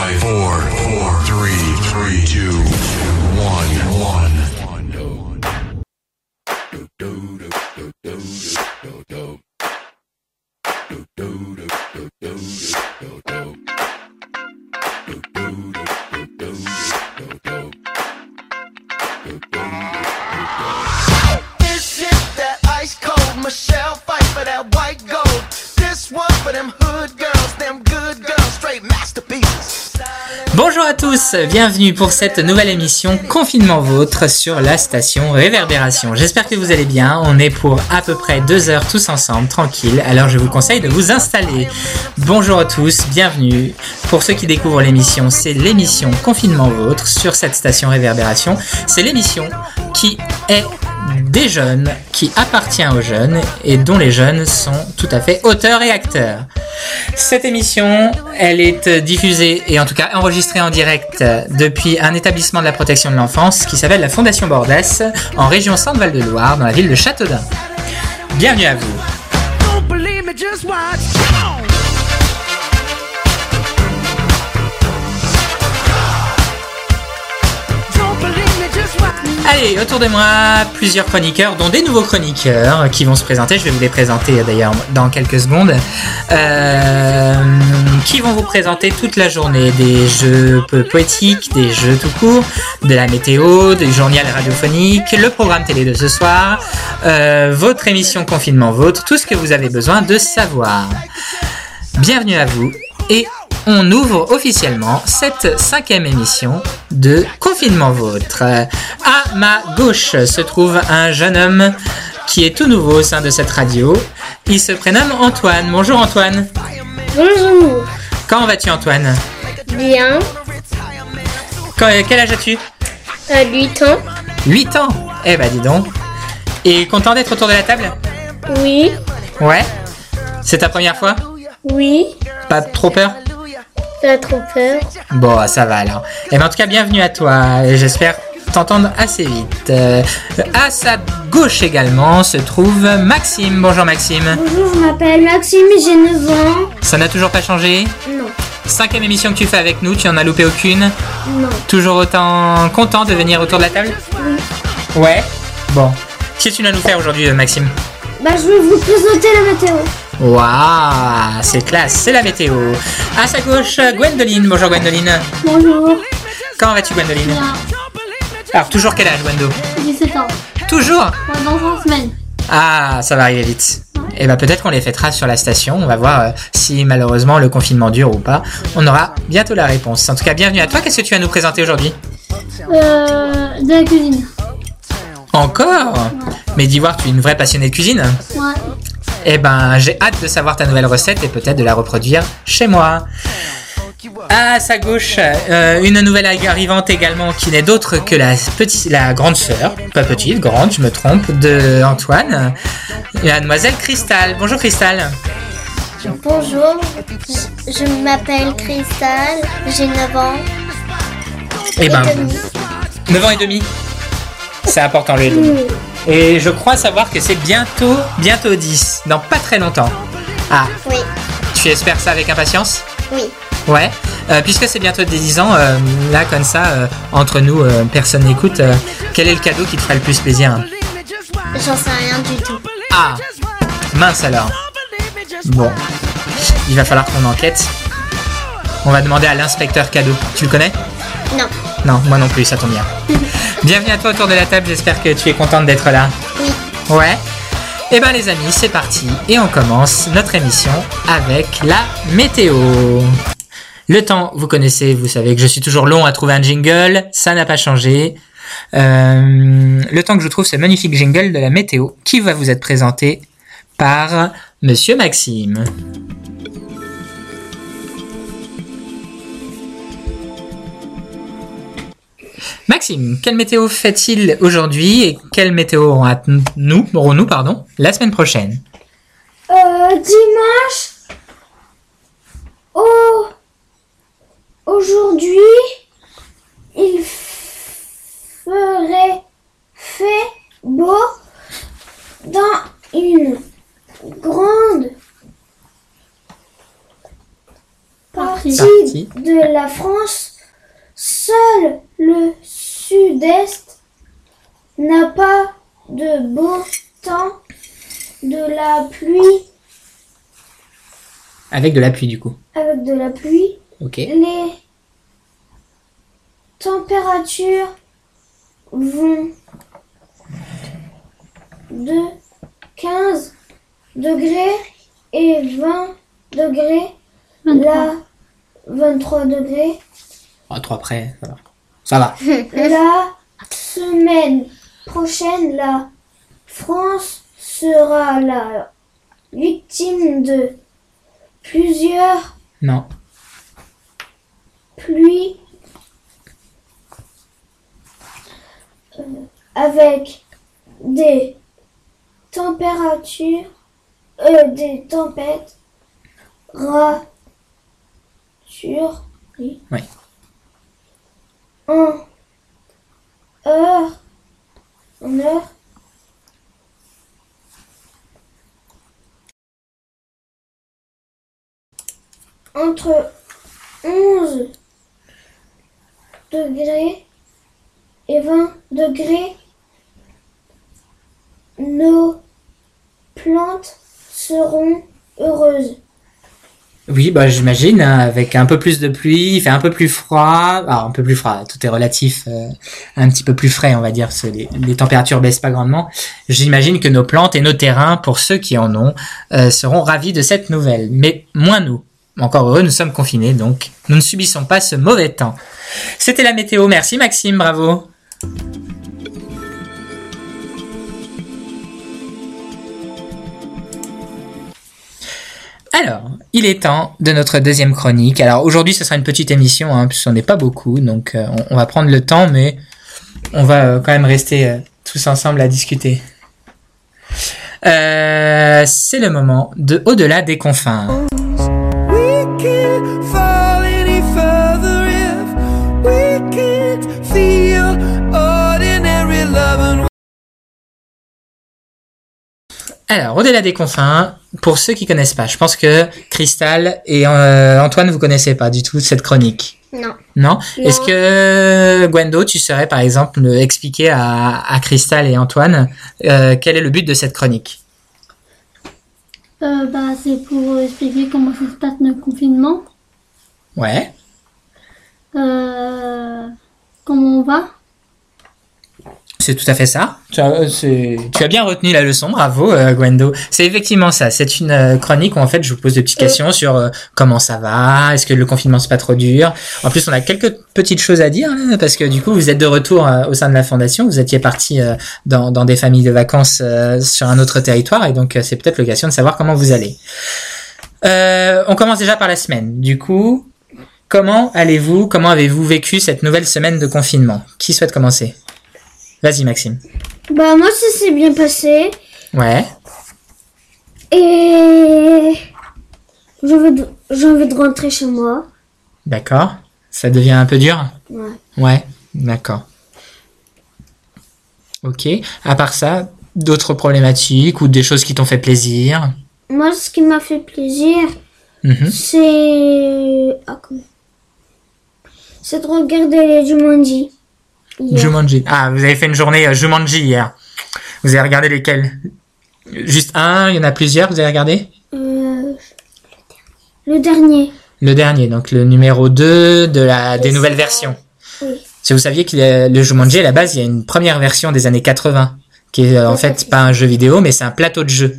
Five, four, four, three, three, two, bienvenue pour cette nouvelle émission Confinement Vôtre sur la station Réverbération. J'espère que vous allez bien, on est pour à peu près deux heures tous ensemble, tranquille, alors je vous conseille de vous installer. Bonjour à tous, bienvenue. Pour ceux qui découvrent l'émission, c'est l'émission Confinement Vôtre sur cette station Réverbération. C'est l'émission qui est des jeunes, qui appartient aux jeunes et dont les jeunes sont tout à fait auteurs et acteurs. Cette émission, elle est diffusée et en tout cas enregistrée en direct depuis un établissement de la protection de l'enfance qui s'appelle la Fondation Bordès en région Centre-Val de Loire dans la ville de Châteaudun. Bienvenue à vous. Allez, autour de moi, plusieurs chroniqueurs, dont des nouveaux chroniqueurs qui vont se présenter. Je vais vous les présenter euh, d'ailleurs dans quelques secondes. Euh, qui vont vous présenter toute la journée des jeux po- poétiques, des jeux tout court, de la météo, du journal radiophonique, le programme télé de ce soir, euh, votre émission confinement vôtre, tout ce que vous avez besoin de savoir. Bienvenue à vous et on ouvre officiellement cette cinquième émission de Confinement Vôtre. À ma gauche se trouve un jeune homme qui est tout nouveau au sein de cette radio. Il se prénomme Antoine. Bonjour Antoine. Bonjour. Comment vas-tu Antoine? Bien. Quand- euh, Quel âge as-tu? À 8 ans. 8 ans? Eh bah dis donc. Et content d'être autour de la table? Oui. Ouais. C'est ta première fois? Oui. Pas trop peur? Pas trop peur. Bon, ça va alors. Et ben, en tout cas, bienvenue à toi. Et J'espère t'entendre assez vite. Euh, à sa gauche également se trouve Maxime. Bonjour Maxime. Bonjour, je m'appelle Maxime, j'ai 9 ans. Ça n'a toujours pas changé? Non. Cinquième émission que tu fais avec nous, tu en as loupé aucune? Non. Toujours autant content de venir autour de la table? Ouais. Bon. Qu'est-ce que tu vas nous faire aujourd'hui, Maxime? Bah, je vais vous présenter la météo. Waouh, c'est classe, c'est la météo. À sa gauche, Gwendoline. Bonjour Gwendoline. Bonjour. Comment vas-tu Gwendoline Alors, toujours quel âge, Gwendo 17 ans. Toujours Dans 3 semaines. Ah, ça va arriver vite. Et ben peut-être qu'on les fêtera sur la station. On va voir euh, si malheureusement le confinement dure ou pas. On aura bientôt la réponse. En tout cas, bienvenue à toi. Qu'est-ce que tu vas nous présenter aujourd'hui Euh. De la cuisine. Encore Mais d'Ivoire, tu es une vraie passionnée de cuisine. Ouais. Eh ben, j'ai hâte de savoir ta nouvelle recette et peut-être de la reproduire chez moi. À sa gauche, euh, une nouvelle arrivante également qui n'est d'autre que la petite, la grande sœur, pas petite, grande, je me trompe, de Antoine, mademoiselle Cristal. Bonjour Cristal. Bonjour. Je, m'appelle Cristal. J'ai 9 ans. Eh ben, 9 ans et demi. C'est important le et demi. Et je crois savoir que c'est bientôt, bientôt 10, dans pas très longtemps. Ah, Oui. tu espères ça avec impatience? Oui. Ouais. Euh, puisque c'est bientôt 10 ans, euh, là comme ça, euh, entre nous, personne n'écoute, quel est le cadeau qui te ferait le plus plaisir? J'en sais rien du tout. Ah, mince alors. Bon, il va falloir qu'on enquête. On va demander à l'inspecteur cadeau. Tu le connais? Non. Non, moi non plus, ça tombe bien. Bienvenue à toi autour de la table, j'espère que tu es contente d'être là. Oui. Ouais. Eh ben les amis, c'est parti et on commence notre émission avec la météo. Le temps, vous connaissez, vous savez que je suis toujours long à trouver un jingle, ça n'a pas changé. Euh, le temps que je trouve ce magnifique jingle de la météo qui va vous être présenté par Monsieur Maxime. Maxime, quelle météo fait-il aujourd'hui et quelle météo aurons-nous pardon, la semaine prochaine? Euh, dimanche. Oh. Aujourd'hui, il ferait fait beau dans une grande partie de la France, seul le sud-est n'a pas de beau temps, de la pluie Avec de la pluie, du coup. avec de la pluie. Ok. Les températures vont de 15 degrés et 20 degrés. 23. Là, 23 degrés. À trois près, ça va. Ça va. La semaine prochaine, la France sera la victime de plusieurs Non. pluies euh, avec des températures, euh, des tempêtes, ratures, oui. Oui. En heure, en heure, entre 11 degrés et 20 degrés, nos plantes seront heureuses. Oui, bah j'imagine, hein, avec un peu plus de pluie, il fait un peu plus froid. Alors, un peu plus froid, tout est relatif, euh, un petit peu plus frais, on va dire, parce que les, températures baissent pas grandement. J'imagine que nos plantes et nos terrains, pour ceux qui en ont, euh, seront ravis de cette nouvelle. Mais moins nous. Encore heureux, nous sommes confinés, donc nous ne subissons pas ce mauvais temps. C'était la météo, merci Maxime, bravo. Alors, il est temps de notre deuxième chronique. Alors aujourd'hui, ce sera une petite émission, hein, puisqu'on n'est pas beaucoup, donc euh, on, va prendre le temps, mais on va euh, quand même rester euh, tous ensemble à discuter. C'est le moment de Au-delà des confins. Alors, Au-delà des confins, pour ceux qui connaissent pas, je pense que Cristal et euh, Antoine, vous connaissez pas du tout cette chronique. Non. Non, Est-ce que Gwendo, tu saurais par exemple expliquer à, à Cristal et Antoine euh, quel est le but de cette chronique? Euh, bah, c'est pour expliquer comment ça se passe le confinement. Ouais. Euh, comment on va? C'est tout à fait ça. Tu as, c'est- tu as bien retenu la leçon, bravo euh, Gwendo. C'est effectivement ça. C'est une euh, chronique où en fait je vous pose des petites questions sur euh, comment ça va, est-ce que le confinement c'est pas trop dur? En plus on a quelques petites choses à dire là, parce que du coup vous êtes de retour euh, au sein de la fondation, vous étiez parti euh, dans, dans des familles de vacances euh, sur un autre territoire et donc euh, c'est peut-être l'occasion de savoir comment vous allez. Euh, on commence déjà par la semaine. Du coup, comment allez-vous? Comment avez-vous vécu cette nouvelle semaine de confinement? Qui souhaite commencer? Vas-y Maxime. Bah moi ça s'est bien passé Ouais. et j'ai envie de, envie de rentrer chez moi. D'accord. Ça devient un peu dur Ouais. Ouais. D'accord. Ok. À part ça, d'autres problématiques ou des choses qui t'ont fait plaisir Moi ce qui m'a fait plaisir Mhm. c'est ah, comment? C'est de regarder les Jumanji. Hier. Jumanji. Ah, vous avez fait une journée euh, Jumanji hier. Vous avez regardé lesquels? Juste un, il y en a plusieurs, vous avez regardé? Euh, le dernier. Le dernier, donc le numéro 2 de la, des nouvelles versions. Oui. Si vous saviez que le Jumanji, à la base, il y a une première version des années 80, qui est euh, en fait pas un jeu vidéo, mais c'est un plateau de jeu.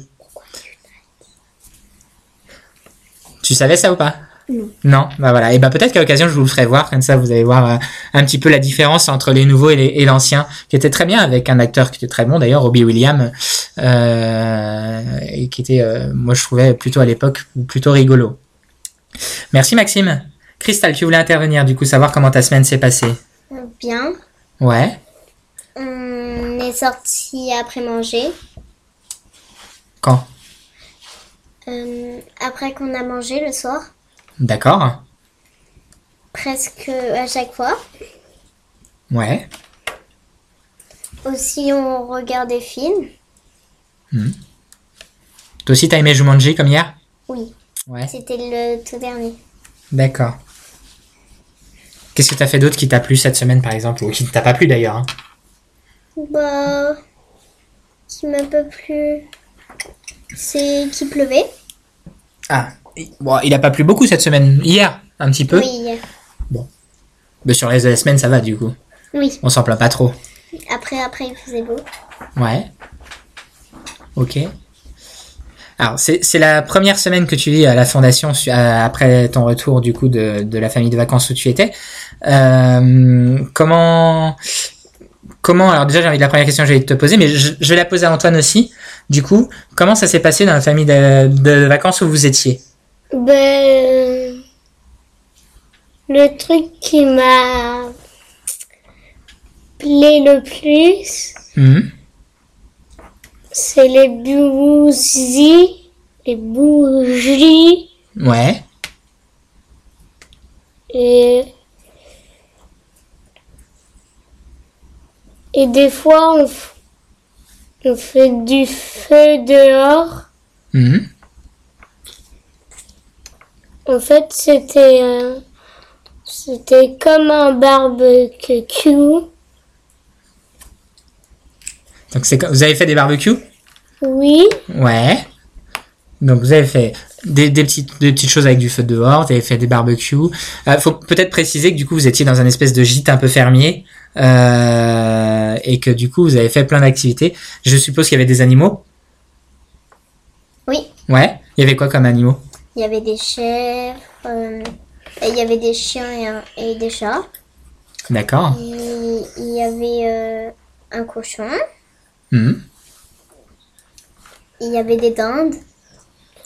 Tu savais ça ou pas? Non. Non, bah voilà. Et bah peut-être qu'à l'occasion je vous le ferai voir, comme ça vous allez voir euh, un petit peu la différence entre les nouveaux et l'ancien, qui était très bien avec un acteur qui était très bon d'ailleurs, Robbie Williams, euh, et qui était, euh, moi je trouvais plutôt à l'époque plutôt rigolo. Merci Maxime. Crystal, tu voulais intervenir du coup, savoir comment ta semaine s'est passée. Bien. Ouais. On est sorti après manger. Quand? Après qu'on a mangé le soir. D'accord. Presque à chaque fois. Ouais. Aussi on regarde des films. Toi aussi t'as aimé Jumanji comme hier? Oui. Ouais. C'était le tout dernier. D'accord. Qu'est-ce que t'as fait d'autre qui t'a plu cette semaine, par exemple, ou qui ne t'a pas plu d'ailleurs hein? Bah, qui m'a pas plu, c'est qu'il pleuvait. Ah, bon, il a pas plu beaucoup cette semaine. Hier, un petit peu. Oui, Mais sur les reste de la semaine, ça va du coup. oui. On s'en plaint pas trop. Après, après, il faisait beau. Ouais. Ok. Alors, c'est la première semaine que tu vis à la fondation à- après ton retour du coup de, de la famille de vacances où tu étais. Euh, comment comment alors déjà j'ai envie de la première question que j'allais te poser, mais je, je vais la poser à Antoine aussi. Du coup, comment ça s'est passé dans la famille de, de vacances où vous étiez? Ben, le truc qui m'a plaît le plus, Mhm. c'est les bougies, les bougies Ouais. et et des fois on, f- on fait du feu dehors. Mhm. En fait, c'était euh, c'était comme un barbecue. Donc c'est vous avez fait des barbecues? Oui, Ouais. Donc vous avez fait des, des petites des petites choses avec du feu dehors, vous avez fait des barbecues. Euh, faut peut-être préciser que du coup vous étiez dans un espèce de gîte un peu fermier euh, et que du coup vous avez fait plein d'activités. Je suppose qu'il y avait des animaux? oui. Ouais. Il y avait quoi comme animaux? Il y avait des chèvres, euh, et il y avait des chiens et, un- et des chats. D'accord. Il y avait euh, un cochon. Mhm. Il y avait des dindes,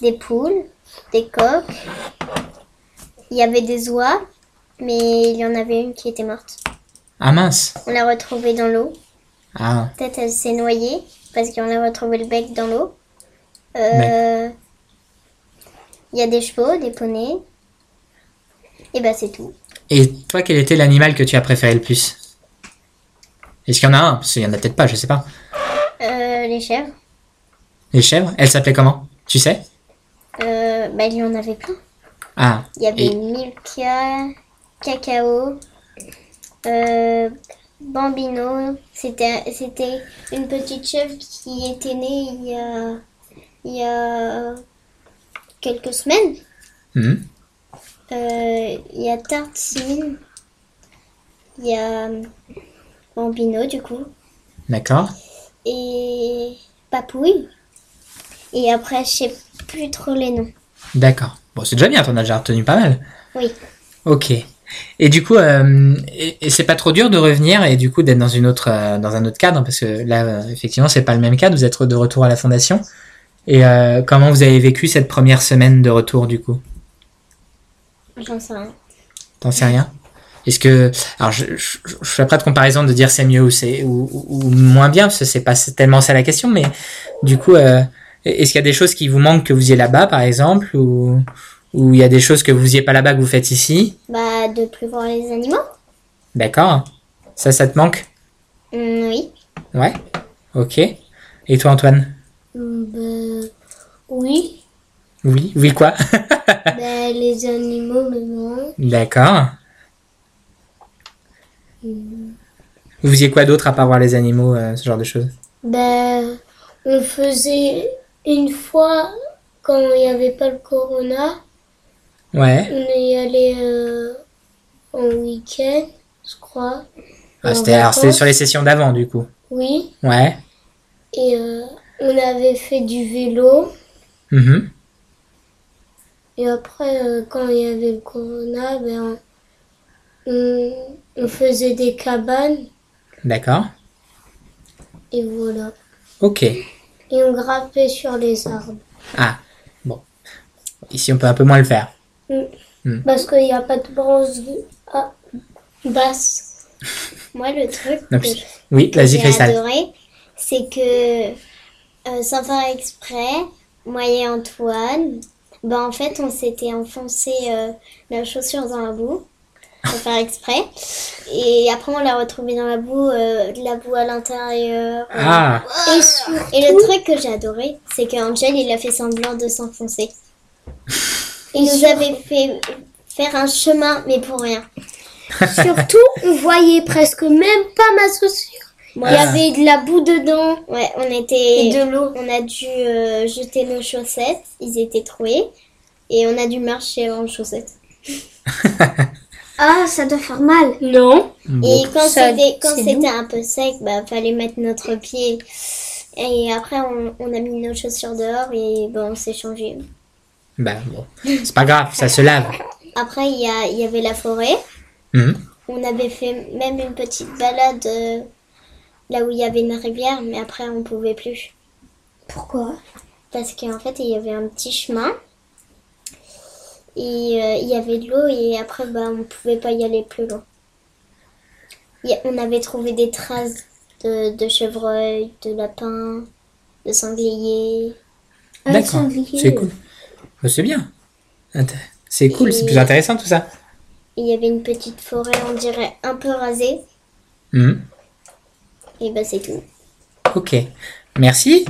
des poules, des coqs. Il y avait des oies, mais il y en avait une qui était morte. Ah mince. On l'a retrouvée dans l'eau. Ah. Peut-être elle s'est noyée parce qu'on a retrouvé le bec dans l'eau. Euh, Il y a des chevaux, des poneys. Et bah c'est tout. Et toi quel était l'animal que tu as préféré le plus? Est-ce qu'il y en a un? Parce qu'il y en a peut-être pas, je sais pas. Euh, les chèvres, Les chèvres Elles s'appelaient comment? Tu sais? Euh, bah, il y en avait plein. Ah. Il y avait Et- Milka, Cacao, euh, Bambino. C'était c'était une petite chèvre qui était née il y a, il y a quelques semaines. Mhm. Euh, Il y a Tartine. Il y a euh, Bambino du coup. D'accord. Et Papouille. Et après, je sais plus trop les noms. D'accord. Bon, c'est déjà bien, t'en as déjà retenu pas mal. Oui. Ok. Et du coup, euh, et, et c'est pas trop dur de revenir et du coup d'être dans une autre, euh, dans un autre cadre parce que là, euh, effectivement, c'est pas le même cadre. Vous êtes de retour à la fondation. Et euh, comment vous avez vécu cette première semaine de retour du coup? J'en sais rien. T'en sais rien? Est-ce que, alors, je, je, je ferai pas de comparaison de dire c'est mieux ou c'est ou, ou- ou moins bien parce que c'est pas tellement ça la question, mais du coup, euh, est-ce qu'il y a des choses qui vous manquent que vous ayez là-bas, par exemple, ou ou il y a des choses que vous ayez pas là-bas que vous faites ici? Bah, de plus voir les animaux. D'accord. Ça, ça te manque? Hmm, oui. Ouais. Ok. Et toi, Antoine? Bah, oui. Oui. Oui, quoi? Bah, les animaux, mais non. D'accord. Vous faisiez quoi d'autre à part voir les animaux, euh, ce genre de choses? Bah, on faisait une fois, quand il n'y avait pas le corona, Ouais. on est allé euh, en week-end, je crois. Ah, c'était sur les sessions d'avant, du coup. Oui. Ouais. Et euh, on avait fait du vélo. Mhm. Et après, euh, quand il y avait le corona, ben, on, on faisait des cabanes. D'accord. Et voilà. Ok. Et on grimpait sur les arbres. Ah. Bon. Ici, on peut un peu moins le faire. Parce qu'il n'y a pas de branche ah, basse. Moi, le truc Non, que, Oui, vas-y, j'ai Cristal. adoré, c'est que, euh, sans faire exprès, moi et Antoine, ben, en fait, on s'était enfoncé euh, la chaussure dans la boue, sans faire exprès. Et après, on l'a retrouvé dans la boue, euh, de la boue à l'intérieur. Ah. Et le truc que j'ai adoré, c'est qu'Angel, il a fait semblant de s'enfoncer. Il nous avait fait faire un chemin, mais pour rien. Surtout, on voyait presque même pas ma chaussure. Il Ah. y avait de la boue dedans. Ouais, on était. Et de l'eau. On a dû euh, jeter nos chaussettes. Ils étaient troués. Et on a dû marcher en chaussettes. Ah, ça doit faire mal. Non. Et quand Ça, c'était quand c'est c'était un peu sec, bah fallait mettre notre pied. Et après on, on a mis nos chaussures dehors et bon on s'est changé. Bah bon, c'est pas grave, ça se lave. Après il y a il y avait la forêt. Mhm. On avait fait même une petite balade euh, là où il y avait une rivière, mais après on pouvait plus Pourquoi? Parce qu'en fait il y avait un petit chemin. Et euh, il y avait de l'eau et après bah on pouvait pas y aller plus loin. On avait trouvé des traces de, de chevreuil, de lapin, de sanglier. Ah, D'accord, c'est cool. Bah, c'est bien. C'est cool, c'est plus intéressant tout ça. Il y avait une petite forêt, on dirait un peu rasée. Mhm. Et bah c'est tout. Ok, merci.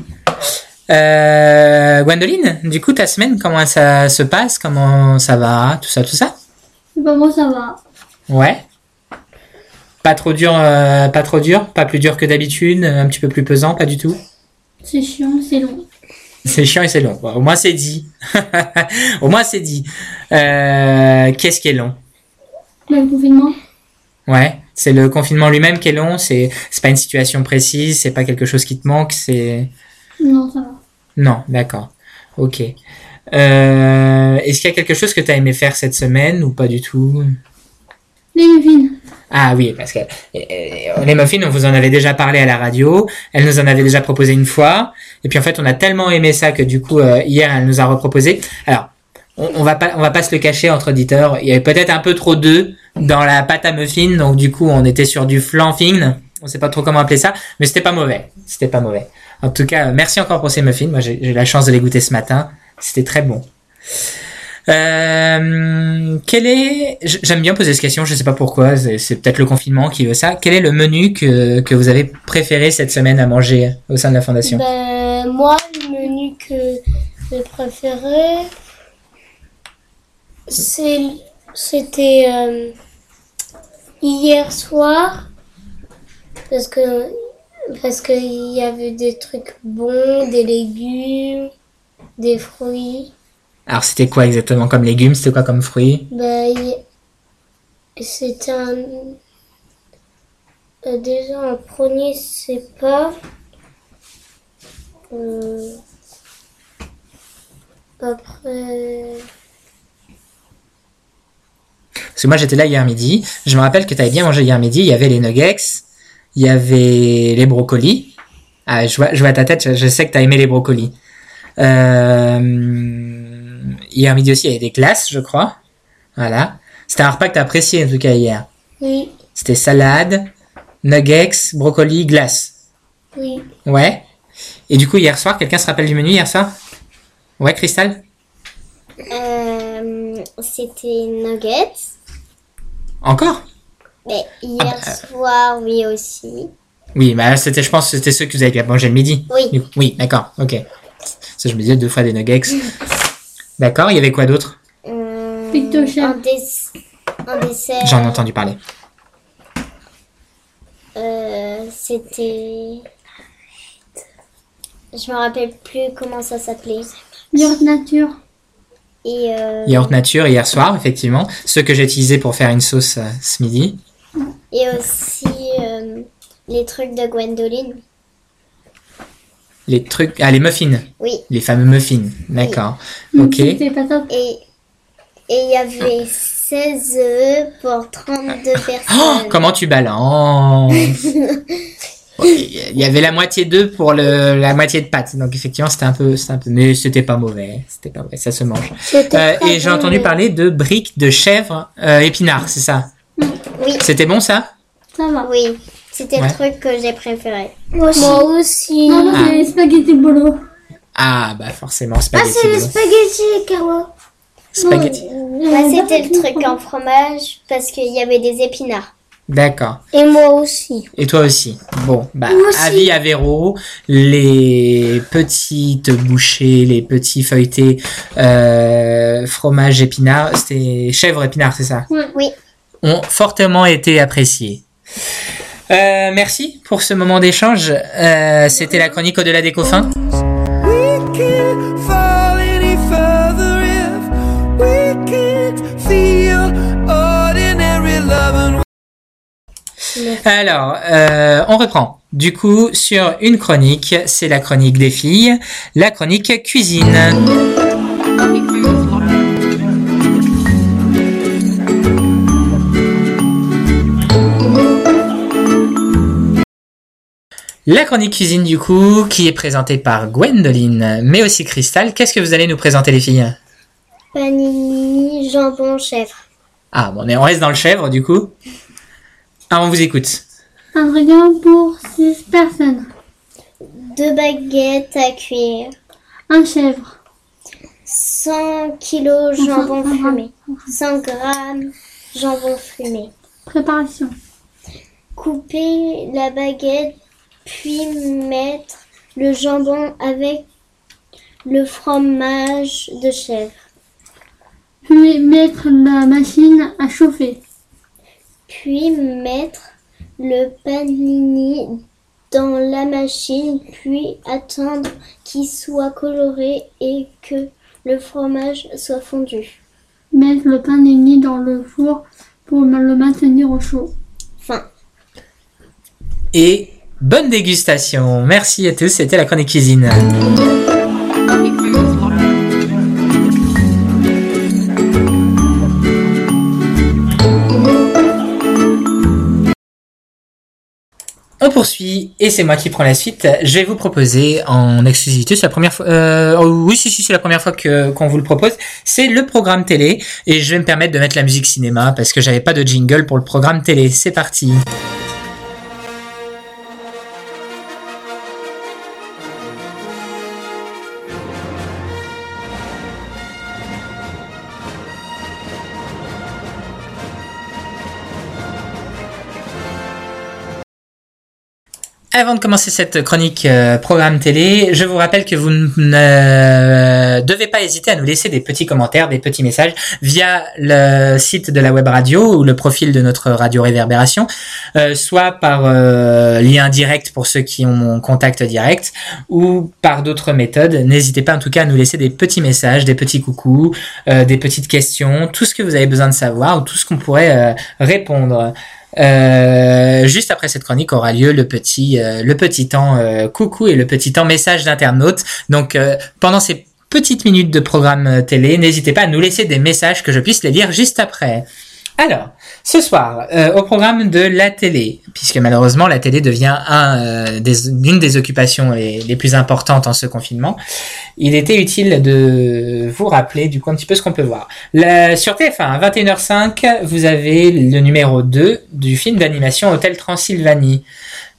Euh, Gwendoline, du coup, ta semaine, comment ça se passe? Comment ça va? Tout ça, tout ça? Bah, moi, ça va. Ouais. Pas trop dur, euh, pas trop dur, pas plus dur que d'habitude, un petit peu plus pesant, pas du tout? C'est chiant, c'est long. C'est chiant et c'est long. Bon, au moins c'est dit. au moins c'est dit. Euh, Qu'est-ce qui est long? Bah, Le confinement. Ouais, c'est le confinement lui-même qui est long. C'est pas une situation précise, c'est pas quelque chose qui te manque. C'est Non, ça va. non, d'accord. Ok. Euh, Est-ce qu'il y a quelque chose que tu as aimé faire cette semaine ou pas du tout? Les muffins. Ah oui, parce que euh, les muffins, on vous en avait déjà parlé à la radio. Elle nous en avait déjà proposé une fois. Et puis en fait, on a tellement aimé ça que du coup, euh, hier, elle nous a reproposé. Alors, on, on va pas, on va pas se le cacher entre auditeurs. Il y avait peut-être un peu trop d'œufs dans la pâte à muffins, donc du coup, on était sur du flanfing. On sait pas trop comment appeler ça, mais c'était pas mauvais. C'était pas mauvais. En tout cas, merci encore pour ces muffins. Moi, j'ai eu la chance de les goûter ce matin. C'était très bon. Euh, quel est, j'aime bien poser cette question, je sais pas pourquoi, c'est peut-être le confinement qui veut ça. Quel est le menu que, que vous avez préféré cette semaine à manger au sein de la fondation? Ben, moi, le menu que j'ai préféré, c'était euh, hier soir, parce que parce qu'il y avait des trucs bons, des légumes, des fruits. Alors c'était quoi exactement comme légumes? C'était quoi comme fruits? Ben, il- c'était un. euh, déjà, en premier, c'est pas. Euh, après. Parce que moi j'étais là hier midi, je me rappelle que tu avais bien mangé hier midi, il y avait les nuggets, il y avait les brocolis. Ah, je vois, je vois ta tête, je, je sais que tu as aimé les brocolis. Euh, hier midi aussi, il y avait des glaces, je crois. Voilà. C'était un repas que tu as apprécié en tout cas hier. Oui, C'était salade, nuggets, brocoli, glace. oui. Ouais. Et du coup, hier soir, quelqu'un se rappelle du menu hier soir? Ouais, Cristal Euh, c'était nuggets. Encore? Mais hier Ah bah, soir, oui aussi. Oui, bah c'était, je pense, que c'était ceux que vous avez mangé le midi. Oui. Du coup, Oui, d'accord, ok. Ça, je me disais deux fois des nuggets. D'accord, il y avait quoi d'autre? Hum, un, dess- un dessert. J'en ai entendu parler. Euh, c'était. Je me rappelle plus comment ça s'appelait. Yaourt nature. Et euh, Yaourt nature hier soir, effectivement. Ceux que j'ai utilisés pour faire une sauce euh, ce midi. et aussi euh, les trucs de Gwendoline. Les trucs... Ah, les muffins. Oui. Les fameux muffins. D'accord. Ok. C'était pas top. Et et il y avait 16 œufs pour 32 personnes. Oh, comment tu balances? Il y avait la moitié d'œufs pour le, la moitié de pâtes. Donc effectivement, c'était un peu, c'était un peu, mais c'était pas mauvais. C'était pas mauvais, ça se mange. Euh, et j'ai entendu parler de briques de chèvre euh, épinards, c'est ça? Oui. C'était bon ça? Va. Oui, c'était Ouais. le truc que j'ai préféré. Moi aussi. Moi aussi. Non, non, c'est spaghetti bolo. Ah bah forcément Ah, spaghetti. c'est les spaghettis, Carlo. spaghetti. Bah, c'était le truc en fromage parce qu'il y avait des épinards. D'accord. Et moi aussi. Et toi aussi. Bon, bah, aussi. avis à Véro, les petites bouchées, les petits feuilletés, euh, fromage épinard, c'était chèvre épinard, c'est ça? Oui. Ont fortement été appréciés. Euh, merci pour ce moment d'échange. Euh, c'était la chronique au-delà des coffins. Alors, euh, on reprend. Du coup, sur une chronique, c'est la chronique des filles, la chronique cuisine. La chronique cuisine du coup, qui est présentée par Gwendoline, mais aussi Cristal. Qu'est-ce que vous allez nous présenter les filles? Panini, jambon, chèvre. Ah, bon, on reste dans le chèvre du coup? Ah, on vous écoute. Ingrédients pour 6 personnes. Deux baguettes à cuire. Un chèvre. 100 kilos jambon fumé. 100 grammes jambon fumé. Préparation. Couper la baguette, puis mettre le jambon avec le fromage de chèvre. Puis mettre la machine à chauffer. Puis mettre le panini dans la machine, puis attendre qu'il soit coloré et que le fromage soit fondu. Mettre le panini dans le four pour le maintenir au chaud. Fin. Et bonne dégustation. Merci à tous, c'était la chronique cuisine. On poursuit et c'est moi qui prends la suite. Je vais vous proposer en exclusivité, c'est la première fois. Euh, oh, oui, si, c'est la première fois que qu'on vous le propose. C'est le programme télé et je vais me permettre de mettre la musique cinéma parce que j'avais pas de jingle pour le programme télé. C'est parti. Avant de commencer cette chronique euh, programme télé, je vous rappelle que vous ne devez pas hésiter à nous laisser des petits commentaires, des petits messages via le site de la web radio ou le profil de notre radio Réverbération, euh, soit par euh, lien direct pour ceux qui ont contact direct ou par d'autres méthodes. N'hésitez pas en tout cas à nous laisser des petits messages, des petits coucous, euh, des petites questions, tout ce que vous avez besoin de savoir ou tout ce qu'on pourrait euh, répondre. Euh, juste après cette chronique aura lieu le petit euh, le petit temps euh, coucou et le petit temps message d'internaute. Donc pendant ces petites minutes de programme télé, n'hésitez pas à nous laisser des messages que je puisse les lire juste après. Alors, ce soir, euh, au programme de la télé, puisque malheureusement la télé devient un, euh, des, une des occupations les, les plus importantes en ce confinement, il était utile de vous rappeler du coup un petit peu ce qu'on peut voir. La, sur TF1, à 21h05, vous avez le numéro 2 du film d'animation Hôtel Transylvanie.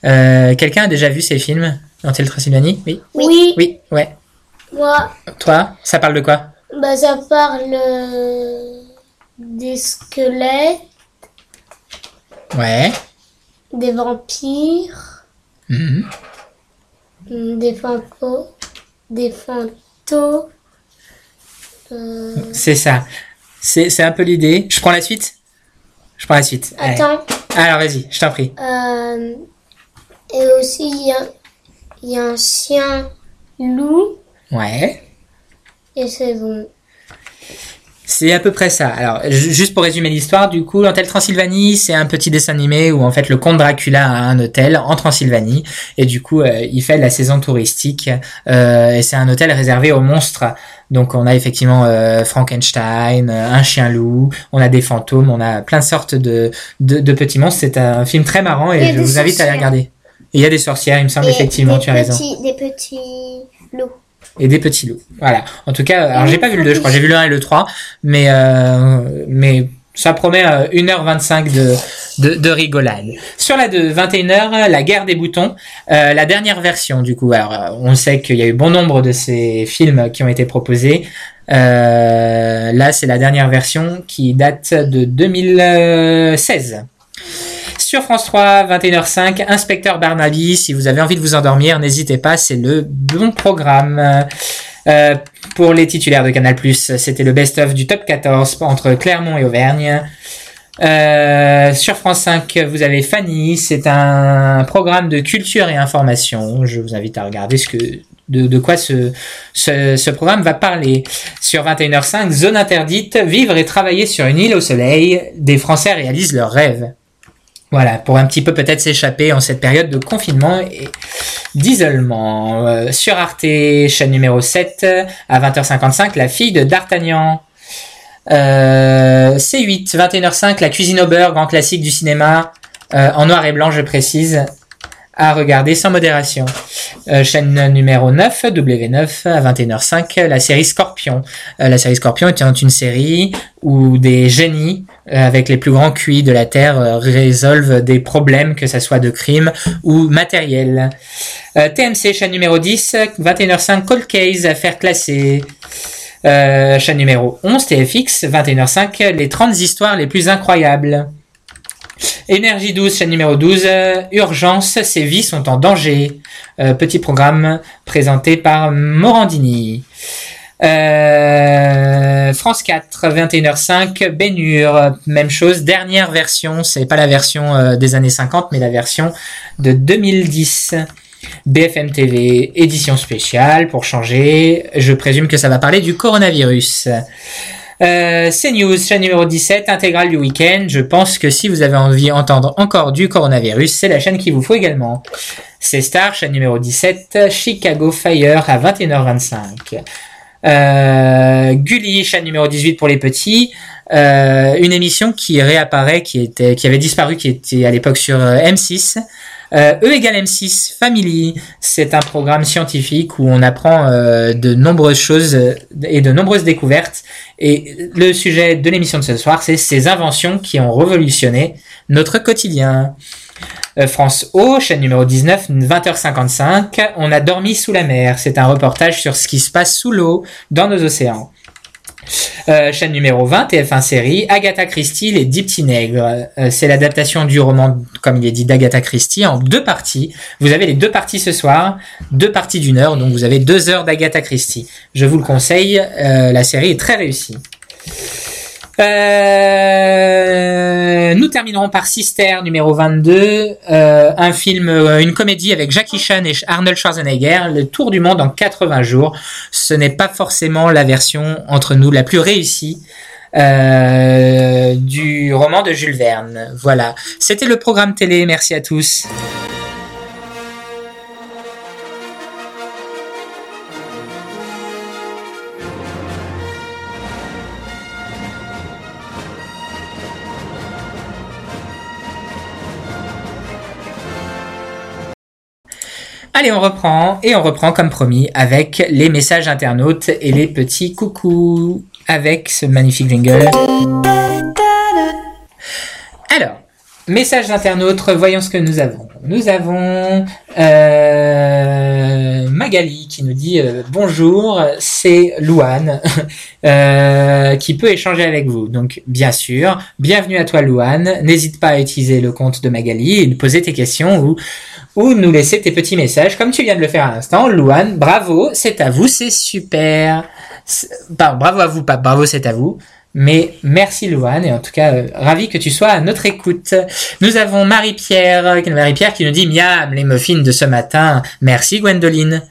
Euh, Quelqu'un a déjà vu ces films Hôtel Transylvanie? Oui? Oui, Oui, ouais. moi, Toi, ça parle de quoi? Bah, ça parle euh, des squelettes, Ouais. des vampires, hum, des fantômes, des fantômes. euh, C'est ça. C'est c'est un peu l'idée. Je prends la suite? Je prends la suite. Allez. Attends. Alors vas-y, je t'en prie. Euh, et aussi, il y a, y a un chien loup. Ouais. Et c'est bon. C'est à peu près ça. Alors, ju- juste pour résumer l'histoire, du coup, l'hôtel Transylvanie, c'est un petit dessin animé où en fait le comte Dracula a un hôtel en Transylvanie et du coup, euh, il fait de la saison touristique euh, et c'est un hôtel réservé aux monstres. Donc, on a effectivement euh, Frankenstein, un chien loup, on a des fantômes, on a plein de sortes de de, de petits monstres. C'est un film très marrant et je vous invite à le sorcières. regarder. Il y a des sorcières, il me semble Et effectivement, tu as raison. Des petits loups. Et des petits loups. Voilà. En tout cas, alors j'ai pas vu le 2, je crois, j'ai vu le 1 et le 3, mais euh, mais ça promet euh, 1h25 de, de, de rigolade. Sur la de 21h, la guerre des boutons, euh, la dernière version du coup. Alors, euh, on sait qu'il y a eu bon nombre de ces films qui ont été proposés. Euh, là, c'est la dernière version qui date de 2016. Sur France 3, 21h05, Inspecteur Barnaby. Si vous avez envie de vous endormir, n'hésitez pas, c'est le bon programme. Euh, pour les titulaires de Canal+, c'était le best-of du top 14 entre Clermont et Auvergne. Euh, sur France 5, vous avez Fanny, c'est un programme de culture et information. Je vous invite à regarder ce que, de, quoi ce, ce, ce programme va parler. Sur 21h05, Zone interdite, vivre et travailler sur une île au soleil, des Français réalisent leurs rêves. Voilà, pour un petit peu peut-être s'échapper en cette période de confinement et d'isolement. Euh, sur Arte, chaîne numéro 7, à 20h55, la fille de D'Artagnan. Euh, C8, 21h05, la cuisine au beurre, grand classique du cinéma, euh, en noir et blanc, je précise, à regarder sans modération. Euh, chaîne numéro 9, W9, à 21h05, la série Scorpion. Euh, la série Scorpion étant une série où des génies, euh, avec les plus grands QI de la Terre, résolvent des problèmes, que ce soit de crime ou matériel. Euh, TMC, chaîne numéro 10, 21h05, Cold Case, affaire classée. Euh, chaîne numéro 11, TFX, 21h05, les 30 histoires les plus incroyables. Énergie 12, chaîne numéro 12, euh, Urgence, ces vies sont en danger. Euh, petit programme présenté par Morandini. Euh, France 4, 21h05, Bénure, même chose, dernière version, c'est pas la version euh, des années 50, mais la version de 2010. BFM TV, édition spéciale pour changer. Je présume que ça va parler du coronavirus. Euh, CNews, chaîne numéro 17, intégrale du week-end. Je pense que si vous avez envie d'entendre encore du coronavirus, c'est la chaîne qu'il vous faut également. C'est Star, chaîne numéro 17, Chicago Fire à 21h25. Euh, Gulli, chaîne numéro 18 pour les petits. Euh, une émission qui réapparaît, qui était, qui avait disparu, qui était à l'époque sur euh, M6. Euh, E égale M6 Family, c'est un programme scientifique où on apprend euh, de nombreuses choses euh, et de nombreuses découvertes. Et le sujet de l'émission de ce soir, c'est ces inventions qui ont révolutionné notre quotidien. Euh, France O, chaîne numéro 19, 20h55, on a dormi sous la mer. C'est un reportage sur ce qui se passe sous l'eau dans nos océans. Euh, chaîne numéro 20, TF1 série, Agatha Christie, Les Dix Nègres. Euh, c'est l'adaptation du roman, comme il est dit, d'Agatha Christie en deux parties. Vous avez les deux parties ce soir, deux parties d'une heure, donc vous avez deux heures d'Agatha Christie. Je vous le conseille, euh, la série est très réussie. Euh, nous terminerons par Sister numéro 22, euh, un film, euh, une comédie avec Jackie Chan et Arnold Schwarzenegger, le tour du monde en 80 jours. Ce n'est pas forcément la version entre nous la plus réussie. du roman de Jules Verne. Voilà. C'était le programme télé. Merci à tous. Allez, on reprend et on reprend comme promis avec les messages internautes et les petits coucous avec ce magnifique jingle. Alors, messages internautes, voyons ce que nous avons. Nous avons euh, Magali qui nous dit euh, bonjour, c'est Louane euh, qui peut échanger avec vous. Donc, bien sûr, bienvenue à toi Louane. N'hésite pas à utiliser le compte de Magali et poser tes questions ou ou nous laisser tes petits messages comme tu viens de le faire à l'instant. Louane, bravo, c'est à vous, c'est super. Pardon, bravo à vous, pas bravo, c'est à vous. Mais merci Louane, et en tout cas, euh, ravi que tu sois à notre écoute. Nous avons Marie-Pierre, euh, Marie-Pierre qui nous dit Miam, les muffins de ce matin. Merci Gwendoline.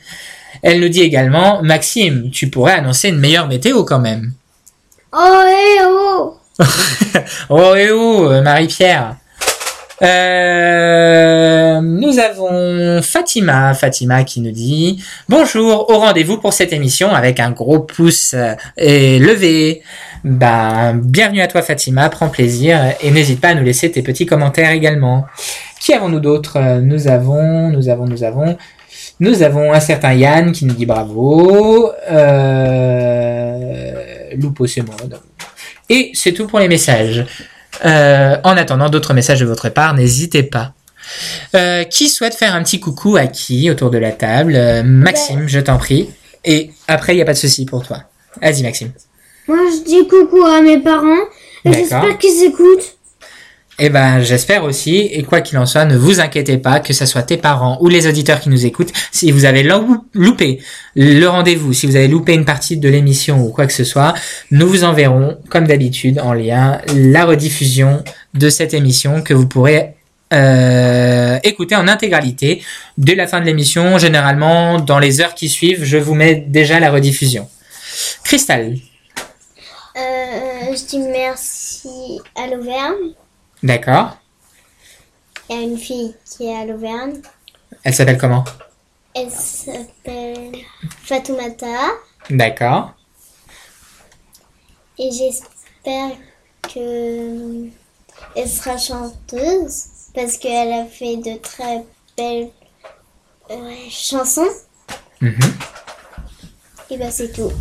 Elle nous dit également Maxime, tu pourrais annoncer une meilleure météo quand même. Oh, eh oh Oh et oh, euh, Marie-Pierre. Euh, nous avons Fatima, Fatima qui nous dit bonjour, au rendez-vous pour cette émission avec un gros pouce euh, et levé. Ben, bienvenue à toi Fatima, prends plaisir et n'hésite pas à nous laisser tes petits commentaires également. Qui avons-nous d'autres Nous avons, nous avons, nous avons, nous avons un certain Yann qui nous dit bravo. Euh, monde. Et c'est tout pour les messages. Euh, en attendant d'autres messages de votre part, n'hésitez pas. Euh, qui souhaite faire un petit coucou à qui autour de la table? Euh, Maxime, je t'en prie. Et après, il n'y a pas de souci pour toi. Vas-y, Maxime. Moi, je dis coucou à mes parents. J'espère qu'ils écoutent. Eh ben, j'espère aussi. Et quoi qu'il en soit, ne vous inquiétez pas, que ce soit tes parents ou les auditeurs qui nous écoutent. Si vous avez lou- loupé le rendez-vous, si vous avez loupé une partie de l'émission ou quoi que ce soit, nous vous enverrons, comme d'habitude, en lien, la rediffusion de cette émission que vous pourrez euh, écouter en intégralité dès la fin de l'émission. Généralement, dans les heures qui suivent, je vous mets déjà la rediffusion. Cristal, Euh, je dis merci à l'Auvergne. D'accord. Il y a une fille qui est à l'Auvergne. Elle s'appelle comment? Elle s'appelle Fatoumata. D'accord. Et j'espère que elle sera chanteuse parce qu'elle a fait de très belles euh, chansons. Mhm. Et ben c'est tout.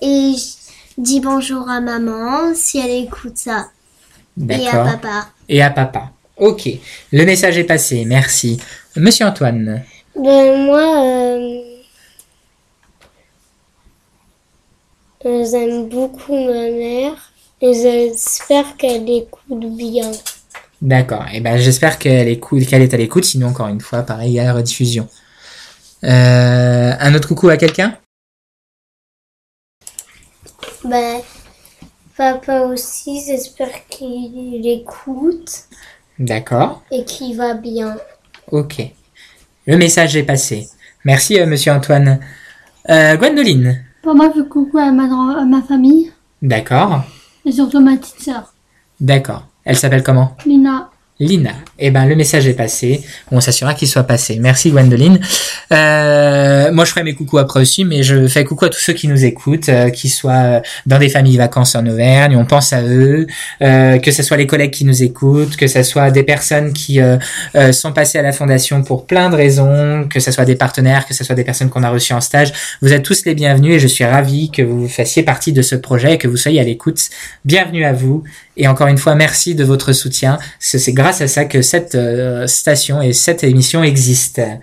Et je dis bonjour à maman si elle écoute ça. Et à papa. Et à papa. Ok. Le message est passé. Merci. Monsieur Antoine. Ben moi, euh, euh, j'aime beaucoup ma mère et j'espère qu'elle écoute bien. D'accord. Et ben, j'espère qu'elle écoute, qu'elle est à l'écoute. Sinon, encore une fois, pareil, il y a la rediffusion. Euh, un autre coucou à quelqu'un? Ben, papa aussi, j'espère qu'il écoute D'accord. et qu'il va bien. Ok. Le message est passé. Merci, euh, monsieur Antoine. Euh, Gwendoline. Pour moi, je fais coucou à ma, à ma famille D'accord. et surtout ma petite sœur, D'accord. Elle s'appelle comment? Lina. Lina. Eh ben, le message est passé. On s'assurera qu'il soit passé. Merci Gwendoline. Euh, moi, je ferai mes coucous après aussi, mais je fais coucou à tous ceux qui nous écoutent, euh, qui soient dans des familles vacances en Auvergne. On pense à eux, euh, que ce soit les collègues qui nous écoutent, que ce soit des personnes qui euh, euh, sont passées à la fondation pour plein de raisons, que ce soit des partenaires, que ce soit des personnes qu'on a reçues en stage. Vous êtes tous les bienvenus et je suis ravi que vous fassiez partie de ce projet et que vous soyez à l'écoute. Bienvenue à vous. Et encore une fois, merci de votre soutien. C'est grâce à ça que cette euh, station et cette émission existent.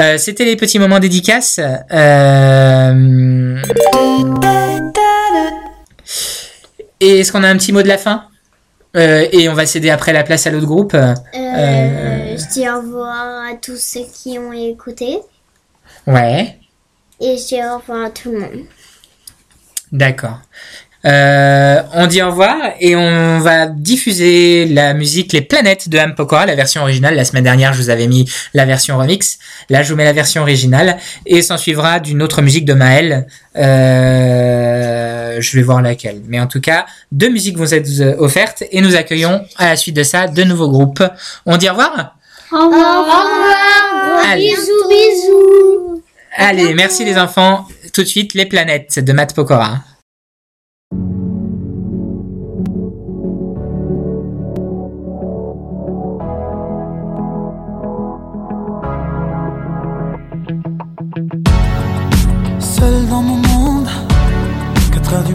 Euh, C'était les petits moments dédicaces. Euh... Et est-ce qu'on a un petit mot de la fin? Et on va céder après la place à l'autre groupe. Je dis au revoir à tous ceux qui ont écouté. Ouais, Et je dis au revoir à tout le monde. d'accord. Euh, on dit au revoir et on va diffuser la musique Les Planètes de Ham Pokora, la version originale. La semaine dernière, je vous avais mis la version remix. Là, je vous mets la version originale et s'en suivra d'une autre musique de Maël. Euh, je vais voir laquelle. Mais en tout cas, deux musiques vont être euh, offertes et nous accueillons à la suite de ça deux nouveaux groupes. On dit au revoir Au revoir. Allez. Bisous, bisous. Allez, merci les enfants. Tout de suite, Les Planètes de Matt Pokora.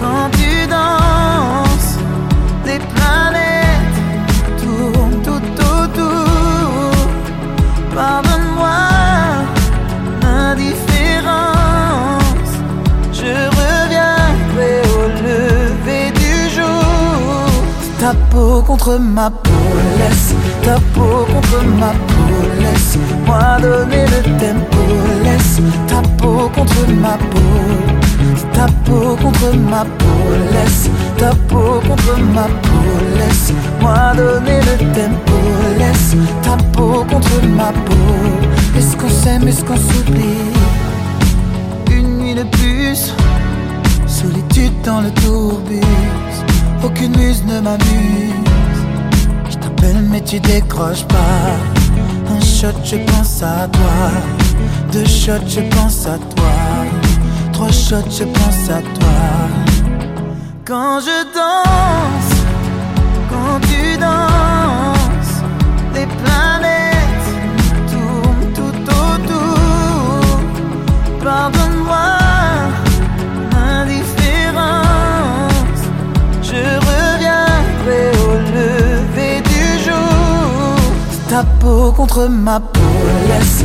quand tu danses, les planètes tournent tout autour. Pardonne-moi l'indifférence, je reviendrai au lever du jour. Ta peau contre ma peau, laisse ta peau contre ma peau, laisse-moi donner le tempo, laisse ta peau contre ma peau, ta peau contre ma peau, laisse ta peau contre ma peau, laisse-moi donner le tempo, laisse ta peau contre ma peau. Est-ce qu'on s'aime, est-ce qu'on s'oublie? Une nuit de plus, solitude dans le tourbus, aucune muse ne m'amuse. Je t'appelle mais tu décroches pas. Un shot, je pense à toi. Deux shots, je pense à toi je pense à toi. Quand je danse, quand tu danses, les planètes tournent tout autour. Pardonne-moi l'indifférence, je reviendrai au lever du jour. Ta peau contre ma peau, laisse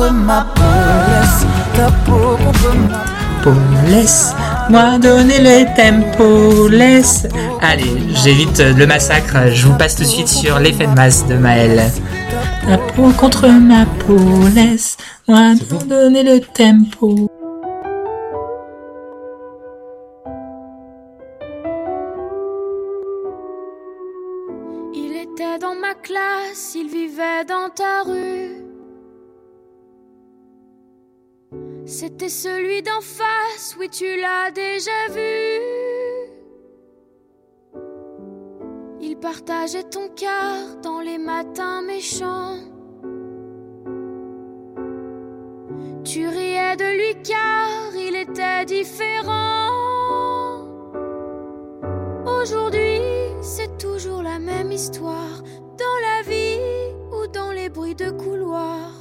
Contre ma peau, laisse ta peau contre ma peau. Laisse-moi donner le tempo, laisse. Allez, j'évite le massacre, je vous passe tout de suite sur l'effet de masse de Maël. Ta peau contre ma peau, laisse-moi donner le tempo. Il était dans ma classe, il vivait dans ta rue. C'était celui d'en face, oui tu l'as déjà vu. Il partageait ton cœur dans les matins méchants. Tu riais de lui car il était différent. Aujourd'hui, c'est toujours la même histoire, dans la vie ou dans les bruits de couloir.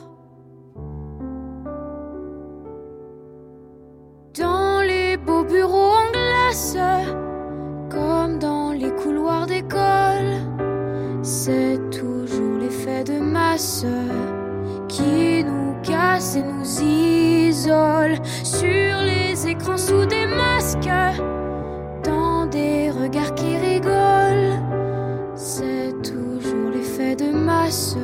Qui nous casse et nous isole sur les écrans sous des masques, dans des regards qui rigolent. C'est toujours l'effet de masse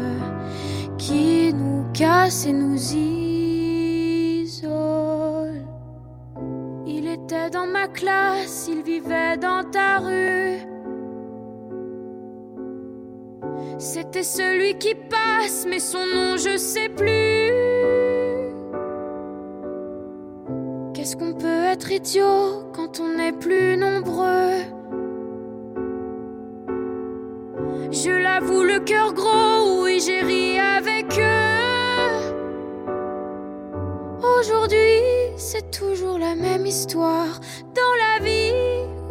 qui nous casse et nous isole. Il était dans ma classe, il vivait dans ta rue. C'était celui qui passe, mais son nom je sais plus. Qu'est-ce qu'on peut être idiot quand on n'est plus nombreux? Je l'avoue, le cœur gros, oui, j'ai ri avec eux. Aujourd'hui, c'est toujours la même histoire, dans la vie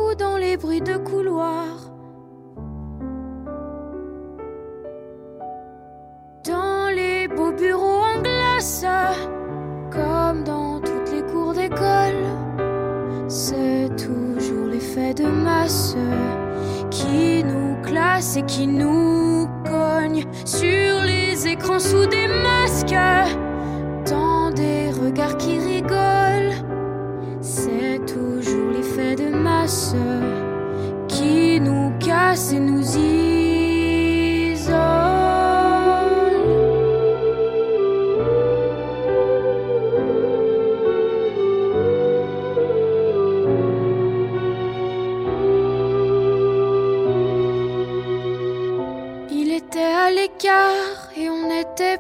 ou dans les bruits de couloir. Comme dans toutes les cours d'école, c'est toujours l'effet de masse qui nous classe et qui nous cogne sur les écrans sous des masques, dans des regards qui rigolent. C'est toujours l'effet de masse qui nous casse et nous isole.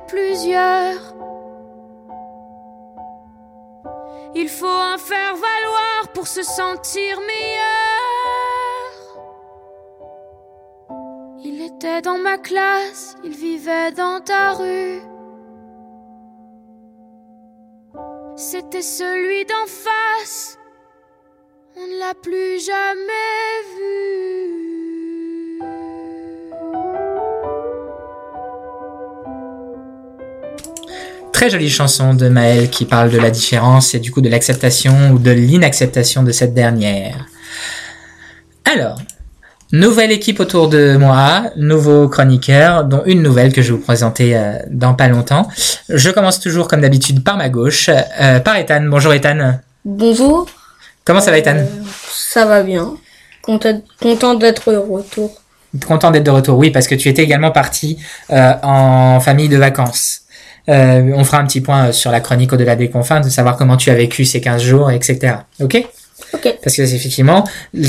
Plusieurs. Il faut en faire valoir pour se sentir meilleur. Il était dans ma classe, il vivait dans ta rue. C'était celui d'en face, on ne l'a plus jamais vu. Très jolie chanson de Maël qui parle de la différence et du coup de l'acceptation ou de l'inacceptation de cette dernière. Alors, nouvelle équipe autour de moi, nouveaux chroniqueurs, dont une nouvelle que je vais vous présenter euh, dans pas longtemps. Je commence toujours comme d'habitude par ma gauche, euh, par Ethan. Bonjour Ethan. Bonjour, Comment ça va Ethan? Ça va bien. Content, content d'être de retour. Content d'être de retour. Oui, parce que tu étais également parti euh, en famille de vacances. Euh, on fera un petit point euh, sur la chronique au-delà des confins, de savoir comment tu as vécu ces 15 jours, etc. Ok? Ok. Parce que effectivement,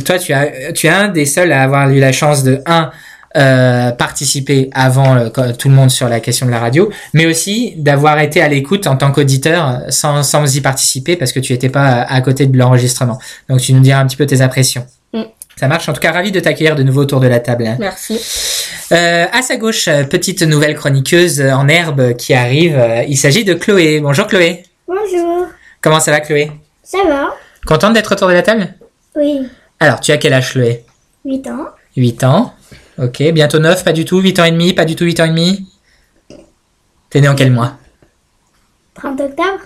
toi, tu as, tu es un des seuls à avoir eu la chance de, un, euh, participer avant euh, tout le monde sur la question de la radio, mais aussi d'avoir été à l'écoute en tant qu'auditeur sans, sans y participer parce que tu étais pas à, à côté de l'enregistrement. Donc tu nous diras un petit peu tes impressions. Mm. Ça marche? En tout cas, ravi de t'accueillir de nouveau autour de la table. hein. Merci. Euh, à sa gauche, euh, petite nouvelle chroniqueuse en herbe qui arrive. Euh, Il s'agit de Chloé. Bonjour Chloé. Bonjour. Comment ça va Chloé? Ça va Contente d'être autour de la table? Oui. Alors, tu as quel âge Chloé? 8 ans. 8 ans. Ok, bientôt 9, pas du tout. 8 ans et demi, pas du tout 8 ans et demi? T'es né en quel mois? 30 octobre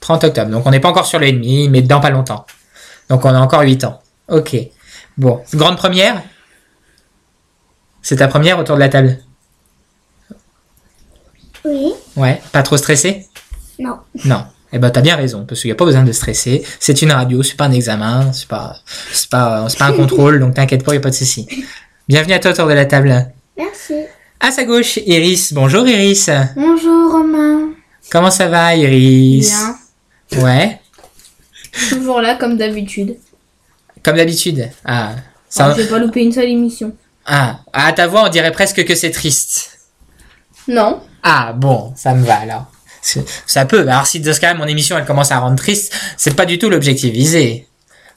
30 octobre. Donc on n'est pas encore sur le demi, mais dans pas longtemps. Donc on a encore 8 ans. Ok. Bon, grande première? C'est ta première autour de la table? Oui. Ouais, pas trop stressé Non. Non. Eh ben t'as bien raison, parce qu'il n'y a pas besoin de stresser. C'est une radio, c'est pas un examen, c'est pas, c'est pas, c'est pas un contrôle, donc t'inquiète pas, il n'y a pas de souci. Bienvenue à toi autour de la table. Merci. À sa gauche, Iris. Bonjour Iris. Bonjour Romain. Comment ça va Iris? Bien. Ouais, Toujours là comme d'habitude. comme d'habitude. Ah, ça, Ah, J'ai pas loupé une seule émission. Ah, à ta voix, on dirait presque que c'est triste. Non. Ah bon, ça me va alors. Ça peut. Alors si dans ce cas, mon émission elle commence à rendre triste, c'est pas du tout l'objectif visé.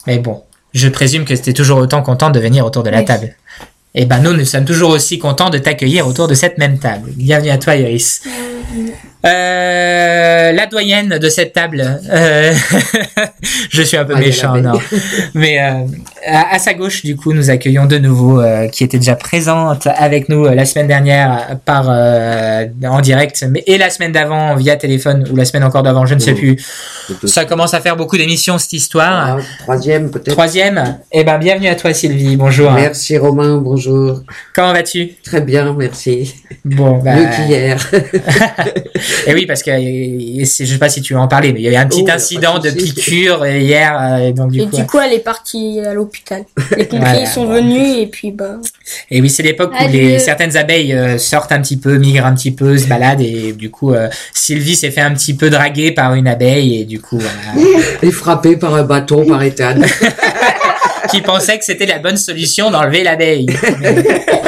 Mais bon, je présume que c'était toujours autant content de venir autour de la Oui. table. Et ben nous, nous sommes toujours aussi contents de t'accueillir autour de cette même table. Bienvenue à toi, Iris. Euh, la doyenne de cette table. euh, je suis un peu Ah, méchant, non. Mais euh, à, à sa gauche, du coup, nous accueillons de nouveau euh, qui était déjà présente avec nous euh, la semaine dernière par euh, en direct, mais et la semaine d'avant via téléphone ou la semaine encore d'avant, je ne sais plus. Ça commence à faire beaucoup d'émissions cette histoire. Ah, troisième peut-être. Troisième, eh ben bienvenue à toi Sylvie. Bonjour. Merci Romain, bonjour. Comment vas-tu? Très bien, merci. Bon, bah, Mieux qu'hier. Et oui, parce que et c'est- je sais pas si tu veux en parler, mais il y a eu un petit Oh, incident de, piqûre euh, hier, euh, et donc du Et coup. du coup, elle est partie à l'hôpital. Les pompiers Voilà, sont bon. venus et puis bah. Et oui, c'est l'époque où les, certaines abeilles euh, sortent un petit peu, migrent un petit peu, se baladent, et du coup, euh, Sylvie s'est fait un petit peu draguer par une abeille, et du coup, voilà, Et frappé par un bâton par Ethan. qui pensait que c'était la bonne solution d'enlever l'abeille.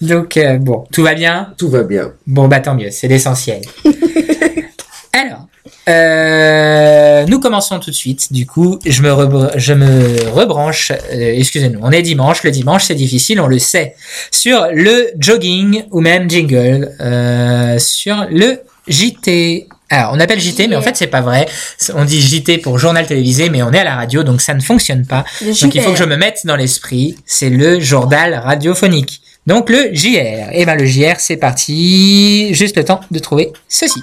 Donc euh, bon, tout va bien? Tout va bien. Bon bah tant mieux, c'est l'essentiel. Alors, euh, nous commençons tout de suite. Du coup, je me, rebr- je me rebranche. euh, Excusez-nous, on est dimanche. Le dimanche, c'est difficile, on le sait. Sur le jogging ou même jingle, euh, sur le JT. Alors, on appelle JT, mais en fait, c'est pas vrai. On dit JT pour journal télévisé, mais on est à la radio, donc ça ne fonctionne pas. Donc il faut que je me mette dans l'esprit, c'est le journal radiophonique. Donc le JR. Et ben le JR c'est parti. Juste le temps de trouver ceci.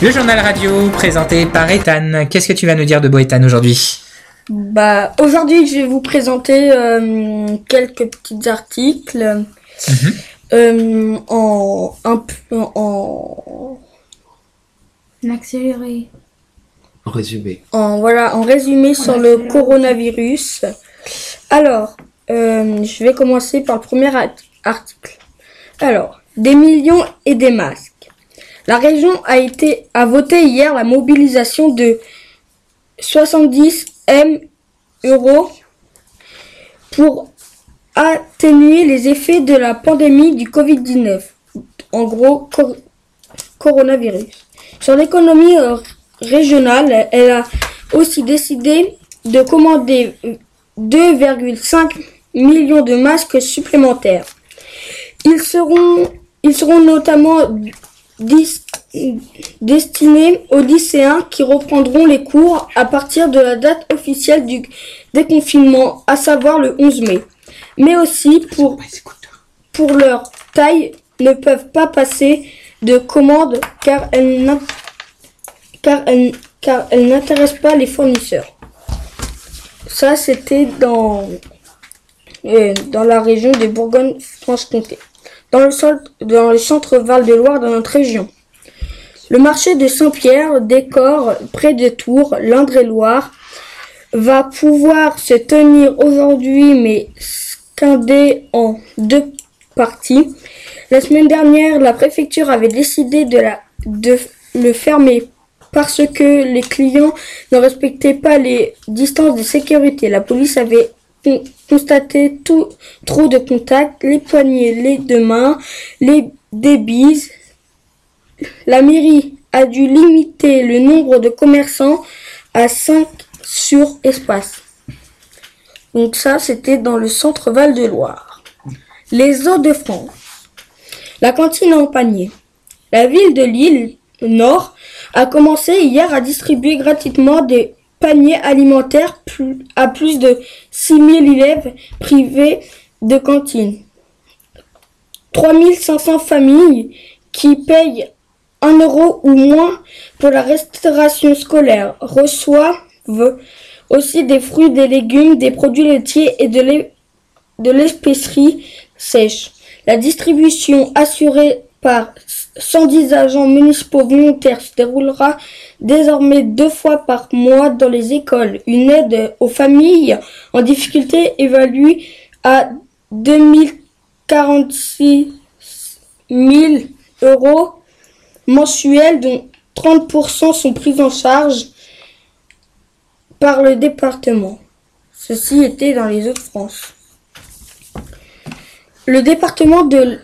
Le journal radio présenté par Ethan. Qu'est-ce que tu vas nous dire de beau Ethan aujourd'hui? Bah, aujourd'hui, je vais vous présenter euh, quelques petits articles Euh, en un peu en, Accéléré. En résumé. en voilà en résumé sur le coronavirus. Alors, euh, je vais commencer par le premier art- article. Alors, des millions et des masques. La région a été a voté hier la mobilisation de 70 M euros pour atténuer les effets de la pandémie du Covid-19. En gros, cor- coronavirus. Sur l'économie euh, régionale, elle a aussi décidé de commander 2,5 millions de masques supplémentaires. Ils seront, notamment destinés aux lycéens qui reprendront les cours à partir de la date officielle du déconfinement, à savoir le 11 mai. Mais aussi pour, pour leur taille ne peuvent pas passer de commandes car elles n'in- car elles, car elles n'intéressent pas les fournisseurs. Ça, c'était dans euh, dans la région de Bourgogne-Franche-Comté, dans le centre, dans le centre Val-de-Loire de notre région. Le marché de Saint-Pierre, décor près de Tours, l'Indre-et-Loire, va pouvoir se tenir aujourd'hui, mais en deux parties. La semaine dernière, la préfecture avait décidé de, la, de le fermer parce que les clients ne respectaient pas les distances de sécurité. La police avait con- constaté tout, trop de contacts, les poignets, les deux mains, les débises. La mairie a dû limiter le nombre de commerçants à 5 sur espace. Donc ça, c'était dans le centre Val-de-Loire. Les eaux de France. La cantine en panier. La ville de Lille Nord a commencé hier à distribuer gratuitement des paniers alimentaires à plus de 6000 élèves privés de cantine. 3500 familles qui payent 1 euro ou moins pour la restauration scolaire reçoivent aussi des fruits, des légumes, des produits laitiers et de l'épicerie sèche. La distribution assurée par 110 agents municipaux volontaires se déroulera désormais deux fois par mois dans les écoles. Une aide aux familles en difficulté évaluée à 2046 000 euros mensuels dont 30% sont pris en charge par le département. Ceci était dans les Hauts-de-France. Le département de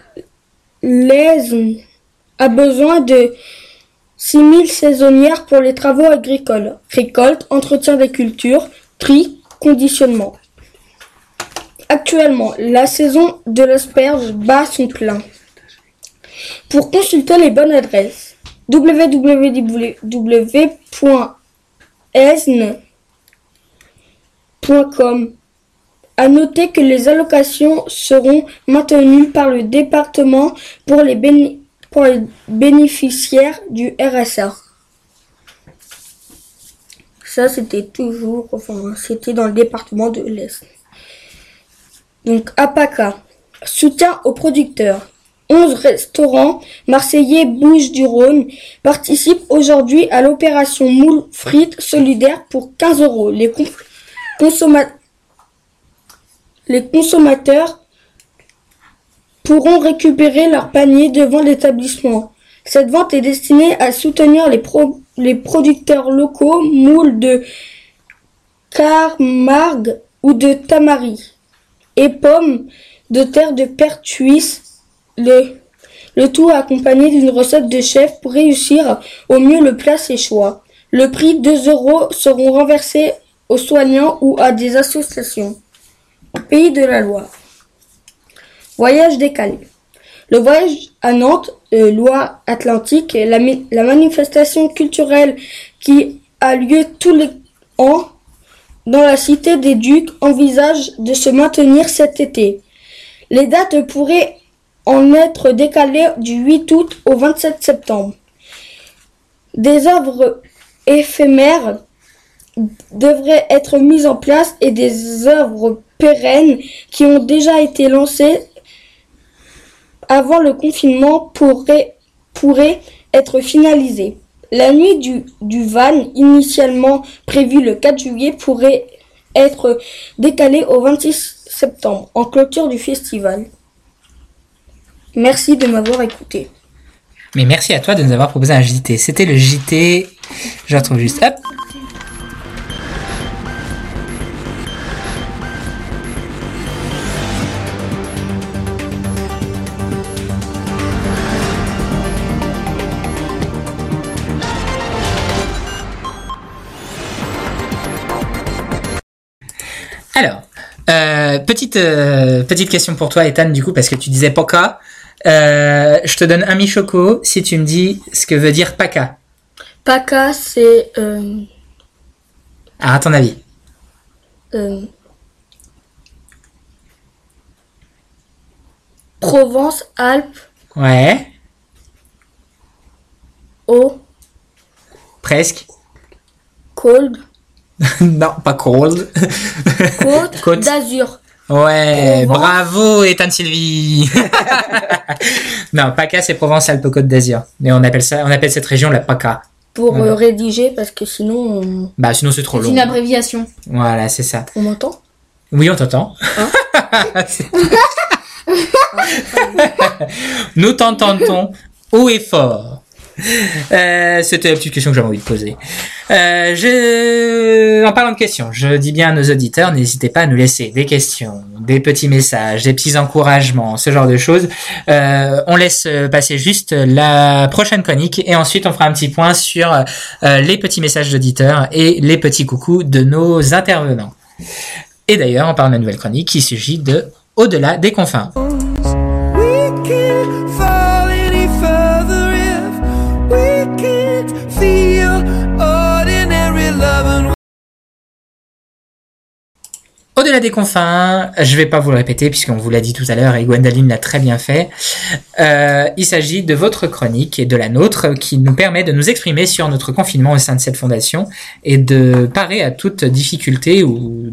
l'Aisne a besoin de 6000 saisonnières pour les travaux agricoles. Récolte, entretien des cultures, tri, conditionnement. Actuellement, la saison de l'asperge bat son plein. Pour consulter les bonnes adresses, www.esne.com à noter que les allocations seront maintenues par le département pour les, bénéficiaires du RSA. Ça, c'était toujours, enfin, c'était dans le département de l'Est. Donc, APACA, soutien aux producteurs. 11 restaurants marseillais Bouches du Rhône participent aujourd'hui à l'opération moule frites solidaire pour 15 euros. Les com- les consommateurs pourront récupérer leur panier devant l'établissement. Cette vente est destinée à soutenir les, pro- les producteurs locaux, moules de Camargue ou de Tamari, et pommes de terre de Pertuis, le, le tout accompagné d'une recette de chef pour réussir au mieux le plat séchois. Le prix 2 euros seront renversés aux soignants ou à des associations. Pays de la Loire. Voyage décalé. Le voyage à Nantes, euh, Loire-Atlantique, la manifestation culturelle qui a lieu tous les ans dans la cité des Ducs envisage de se maintenir cet été. Les dates pourraient en être décalées du 8 août au 27 septembre. Des œuvres éphémères devraient être mises en place et des œuvres pérennes qui ont déjà été lancées avant le confinement pourraient, être finalisées. La nuit du, du van, initialement prévue le 4 juillet, pourrait être décalée au 26 septembre, en clôture du festival. Merci de m'avoir écouté. Mais merci à toi de nous avoir proposé un JT. C'était le JT. Je retrouve juste. Alors, euh, petite euh, petite question pour toi, Ethan, du coup, parce que tu disais Poca. Euh, je te donne un mi-choco si tu me dis ce que veut dire Paca. PACA, c'est Alors, à ton avis Provence, Alpes, Ouais, Eau, presque. Cold, non, pas cold. Côte, Côte. d'Azur. Ouais, Provence. bravo, Ethan Sylvie. non, PACA, c'est Provence Alpes Côte d'Azur. Mais on appelle ça, on appelle cette région la PACA. Pour euh, rédiger, parce que sinon, on, Bah, sinon c'est trop C'est long. une abréviation. Voilà, c'est ça. on m'entend? Oui, on t'entend. C'est- Nous t'entendons haut et fort. Euh, C'était la petite question que j'avais envie de poser. Euh. En parlant de questions, je dis bien à nos auditeurs, n'hésitez pas à nous laisser des questions, des petits messages, des petits encouragements, ce genre de choses. Euh, on laisse passer juste la prochaine chronique et ensuite on fera un petit point sur les petits messages d'auditeurs et les petits coucous de nos intervenants. Et d'ailleurs, on parle de la nouvelle chronique, il s'agit de Au-delà des confins. Au-delà des confins, je vais pas vous le répéter puisqu'on vous l'a dit tout à l'heure et Gwendoline l'a très bien fait. Euh, il s'agit de votre chronique et de la nôtre qui nous permet de nous exprimer sur notre confinement au sein de cette fondation et de parer à toute difficulté ou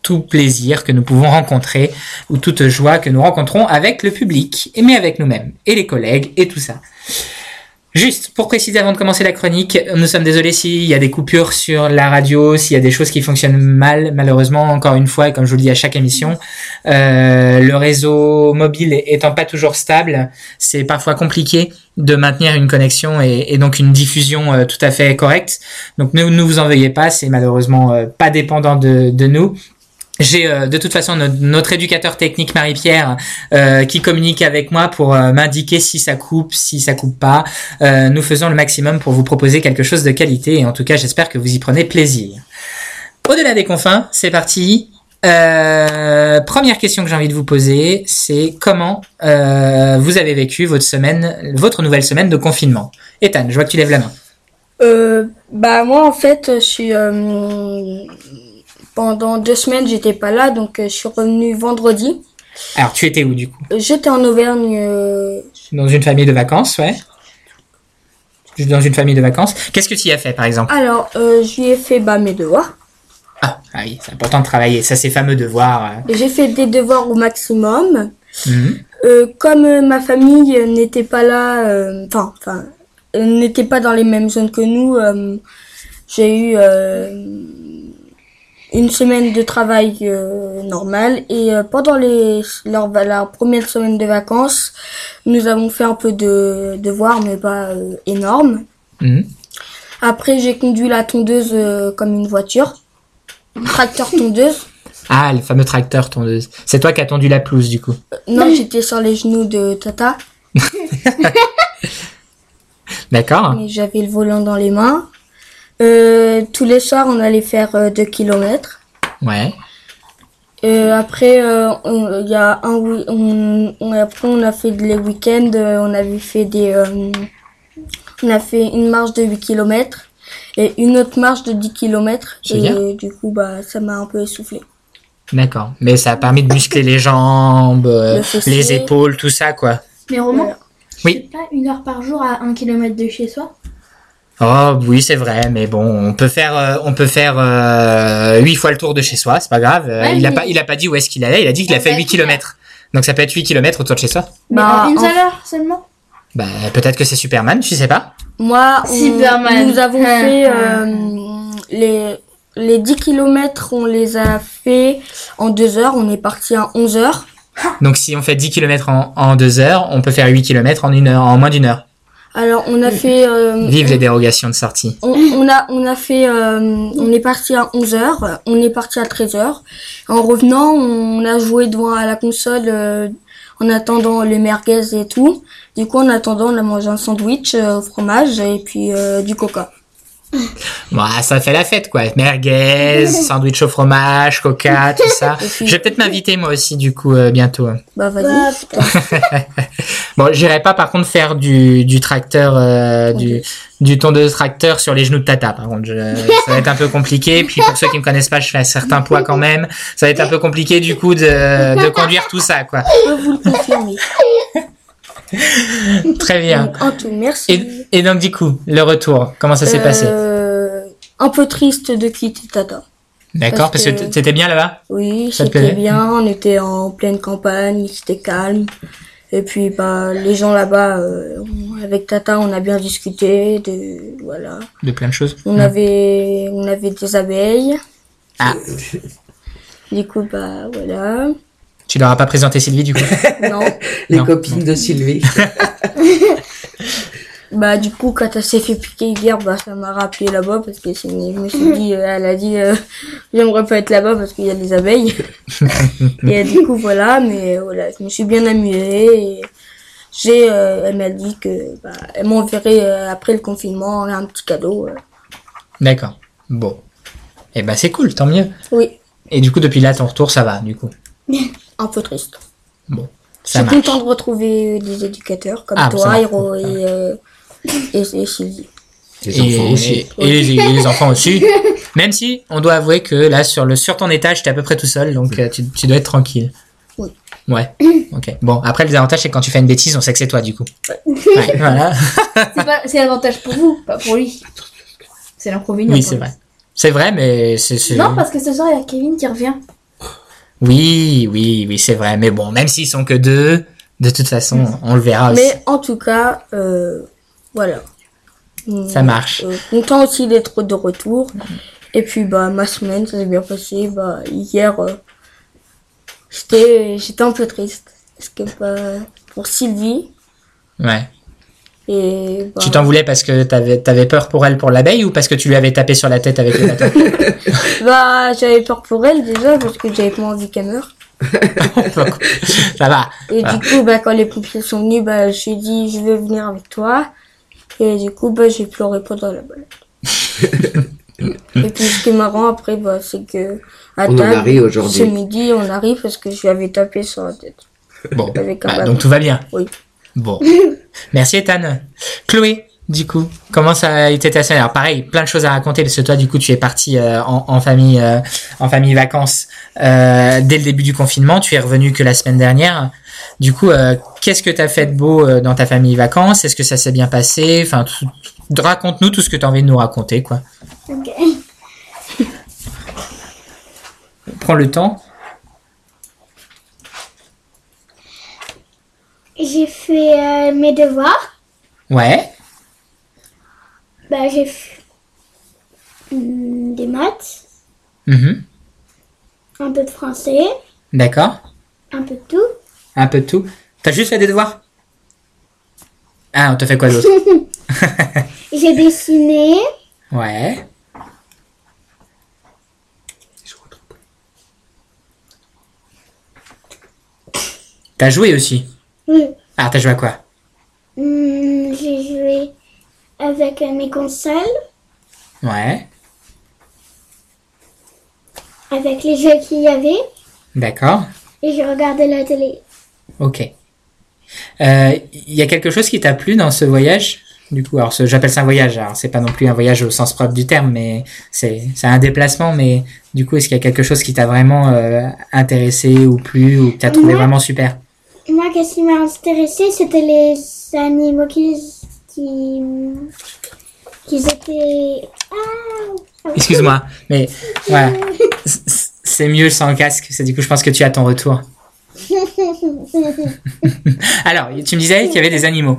tout plaisir que nous pouvons rencontrer ou toute joie que nous rencontrons avec le public, mais avec nous-mêmes et les collègues et tout ça. Juste pour préciser avant de commencer la chronique, nous sommes désolés s'il y a des coupures sur la radio, s'il y a des choses qui fonctionnent mal, malheureusement, encore une fois, et comme je vous le dis à chaque émission, euh, le réseau mobile étant pas toujours stable, c'est parfois compliqué de maintenir une connexion et, donc une diffusion euh, tout à fait correcte. Donc ne, ne vous en veuillez pas, c'est malheureusement euh, pas dépendant de nous. J'ai euh, de toute façon notre, éducateur technique Marie-Pierre euh, qui communique avec moi pour euh, m'indiquer si ça coupe, si ça coupe pas. Nous faisons le maximum pour vous proposer quelque chose de qualité et en tout cas j'espère que vous y prenez plaisir. Au-delà des confins, c'est parti. Première question que j'ai envie de vous poser, c'est comment vous avez vécu votre semaine, votre nouvelle semaine de confinement? Ethan, je vois que tu lèves la main. Bah moi en fait je suis pendant deux semaines j'étais pas là donc euh, je suis revenu vendredi. Alors tu étais où du coup? J'étais en Auvergne. euh, Dans une famille de vacances, ouais. Dans une famille de vacances. Qu'est-ce que tu y as fait par exemple? Alors euh, j'y ai fait bah mes devoirs. Ah, ah oui, c'est important de travailler. Ça, ces fameux devoirs. euh. J'ai fait des devoirs au maximum. Mhm. Euh, comme ma famille n'était pas là, enfin, enfin, n'était pas dans les mêmes zones que nous, j'ai eu une semaine de travail euh, normal et euh, pendant les leur, la première semaine de vacances, nous avons fait un peu de devoirs mais pas euh, énorme. Mhm. Après, j'ai conduit la tondeuse euh, comme une voiture, tracteur tondeuse. Ah, le fameux tracteur tondeuse. C'est toi qui as tondu la pelouse du coup. Non, j'étais sur les genoux de Tata. D'accord. Mais j'avais le volant dans les mains. Euh, tous les soirs, on allait faire 2 km. Ouais. Euh, après, euh, on- il y a un, on, on- après, on a fait les week-ends. euh, on avait fait des, euh, on a fait une marche de 8 km et une autre marche de 10 km. C'est Et bien. euh, du coup, bah, ça m'a un peu essoufflé. D'accord. Mais ça a permis de muscler les jambes, euh, Le les épaules, tout ça, quoi. Mais Romain, Voilà. Oui. pas une heure par jour à un kilomètre de chez soi? Oh, oui, c'est vrai, mais bon, on peut faire, euh, on peut faire euh, huit fois le tour de chez soi, c'est pas grave. Euh, Ouais, il a pas, il a pas dit où est-ce qu'il allait. Il a dit qu'il a fait peut 8 être km. Donc ça peut être 8 km autour de chez soi. Mais Bah, en une seule heure seulement? Bah, peut-être que c'est Superman, tu sais pas. Moi, on- Superman. nous avons fait les, les 10 km, on les a fait en 2 heures. On est parti à 11 heures. Donc si on fait 10 km en, en 2 heures, on peut faire 8 km en une heure, en moins d'une heure. Alors, on a fait... euh, Vive les dérogations de sortie. on, on a, on a fait... euh, on est parti à 11 heures. On est parti à 13 heures. En revenant, on a joué devant à la console euh, en attendant les merguez et tout. Du coup, en attendant, on a mangé un sandwich euh, au fromage et puis euh, du coca. Bon, ça fait la fête, quoi. Merguez, sandwich au fromage, coca, tout ça. Je vais peut-être m'inviter moi aussi, du coup, euh, bientôt. Bah, vas-y. Bon, j'irai pas par contre faire du, du tracteur, euh, du, du tondeuse tracteur sur les genoux de Tata. Par contre, je- ça va être un peu compliqué. Puis pour ceux qui me connaissent pas, je fais un certain poids quand même. Ça va être un peu compliqué du coup de, de conduire tout ça, quoi. Je peux vous le confirmer. Très bien. Donc, en tout, merci. Et, et donc du coup, le retour, comment ça s'est passé Euh, Un peu triste de quitter Tata. D'accord, parce, Parce que que- t'étais bien là-bas? Oui, c'était bien. On était en pleine campagne, c'était calme. Et puis, bah, les gens là-bas, euh, avec Tata, on a bien discuté. De, voilà. De plein de choses. On avait, on avait des abeilles. Ah, Du coup, bah, voilà. Tu leur as pas présenté Sylvie du coup Non. Les Non. copines de Sylvie. Bah, du coup, quand elle s'est fait piquer hier, bah, ça m'a rappelé là-bas parce que je me suis dit, euh, elle a dit, euh, j'aimerais pas être là-bas parce qu'il y a des abeilles. et euh, du coup, voilà, mais voilà, je me suis bien amusée et j'ai, euh, elle m'a dit que, bah, elle m'enverrait euh, après le confinement un petit cadeau. euh. D'accord. Bon. Eh ben c'est cool, tant mieux. Oui, Et du coup, depuis là, ton retour, ça va, du coup? Un peu triste. Bon, Je ça suis marche. contente de retrouver des éducateurs comme Ah, bah, toi. Hiro et, euh, et, et Sylvie. Les et, enfants aussi. Et, les, et les enfants aussi. Même si, on doit avouer que là, sur, le, sur ton étage, t'es à peu près tout seul, donc euh, tu, tu dois être tranquille. Oui. Ouais. Ok. Bon, après, le désavantage, c'est que quand tu fais une bêtise, on sait que c'est toi, du coup. Ouais, voilà. C'est l'avantage pour vous, pas pour lui. C'est l'inconvénient. Oui, c'est vrai. C'est vrai, mais c'est. c'est- Non, parce que ce soir, il y a Kevin qui revient. Oui, oui, oui, c'est vrai. Mais bon, même s'ils sont que deux, de toute façon, on le verra aussi. Mais en tout cas, euh, voilà. Ça marche. Euh, content aussi d'être de retour. Et puis bah ma semaine ça s'est bien passé. Bah hier euh, j'étais j'étais un peu triste parce que bah, pour Sylvie Ouais. Et bah, Tu t'en voulais parce que t'avais avais peur pour elle pour l'abeille ou parce que tu lui avais tapé sur la tête avec le bâton bah j'avais peur pour elle déjà parce que j'avais pas envie qu'elle meure. Ça va. Et Voilà. du coup bah quand les pompiers sont venus bah j'ai dit je vais venir avec toi et du coup bah j'ai pleuré pendant la balade. et puis ce qui est marrant après bah c'est que à On table, arrive aujourd'hui. ce midi on arrive parce que je lui avais tapé sur la tête. Bon, Avec un bah, donc tout va bien. Oui. Bon. Merci Ethan. Chloé, du coup, comment ça a été ta semaine? Alors pareil, plein de choses à raconter parce que toi, du coup, tu es parti euh, en, en famille, euh, en famille vacances euh, dès le début du confinement. Tu es revenu que la semaine dernière. Du coup, euh, qu'est-ce que tu as fait de beau euh, dans ta famille vacances? Est-ce que ça s'est bien passé? Enfin, raconte-nous tout ce que tu as envie de nous raconter, quoi. Ok. Prends le temps. J'ai fait euh, mes devoirs. Ouais. Bah, j'ai fait hum, des maths, Mhm. un peu de français, D'accord. un peu de tout. Un peu de tout. T'as juste fait des devoirs? Ah, on te fait quoi d'autre? J'ai dessiné, Ouais. T'as joué aussi oui. Ah, t'as joué à quoi? Hum, j'ai joué avec euh, mes consoles, Ouais. avec les jeux qu'il y avait, D'accord. et j'ai regardé la télé. Ok. Euh, Il y a quelque chose qui t'a plu dans ce voyage? Du coup, alors j'appelle ça un voyage. Alors c'est pas non plus un voyage au sens propre du terme, mais c'est un déplacement. Mais du coup, est-ce qu'il y a quelque chose qui t'a vraiment euh, intéressé ou plu ou que t'as trouvé vraiment super? Moi, qu'est-ce qui m'a intéressé, c'était les animaux qui, qui, qui étaient. Ah, Excuse-moi, mais voilà. C'est mieux sans casque. C'est du coup, je pense que tu as ton retour. Alors, tu me disais qu'il y avait des animaux.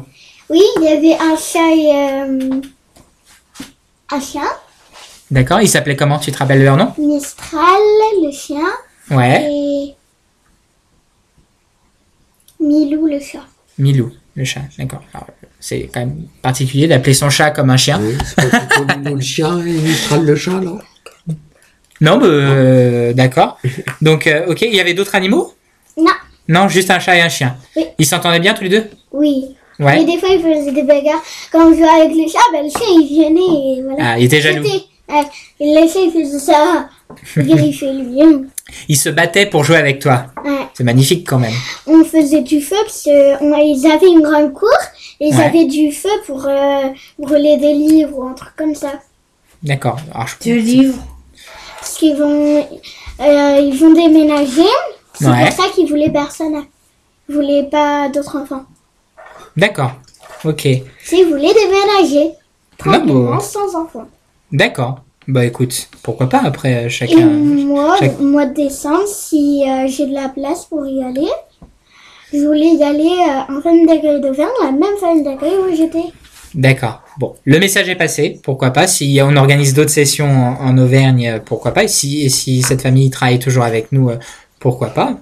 oui, il y avait un chat et euh, un chien, D'accord Ils s'appelaient comment Tu te rappelles leur nom? Mistral, le chien, Ouais. et Milou, le chat. Milou, le chat. D'accord. C'est quand même particulier d'appeler son chat comme un chien. Oui, c'est pas plutôt Mino le chien et Mistral le chat, là Non, bah, euh, d'accord. Donc, euh, ok, il y avait d'autres animaux? Non, Non, juste un chat et un chien. Oui. Ils s'entendaient bien tous les deux? Oui. Mais Ouais. des fois, il faisait des bagarres. Quand on jouait avec le chat, ben, le chien, il venait et voilà. Ah, il était jaloux. C'était- euh, le chat, il faisait ça. Il fait lui. Ils se battaient pour jouer avec toi. Ouais. C'est magnifique quand même. on faisait du feu parce qu'ils avaient une grande cour et ils Ouais. avaient du feu pour euh, brûler des livres ou un truc comme ça. D'accord. Je- Du livre. Parce qu'ils vont, euh, ils vont déménager. C'est Ouais. pour ça qu'ils voulaient personne. Ils voulaient pas d'autres enfants. D'accord. Ok. S'ils voulaient déménager. Tranquillement, sans enfants. D'accord. Bah écoute, pourquoi pas après euh, Et chacun. moi, chaque- mois de décembre, si euh, j'ai de la place pour y aller, je voulais y aller euh, en famille d'accueil d'Auvergne, la même famille d'accueil où j'étais. D'accord. Bon, le message est passé. Pourquoi pas Si on organise d'autres sessions en, en Auvergne, pourquoi pas Et si, et si cette famille travaille toujours avec nous, euh, pourquoi pas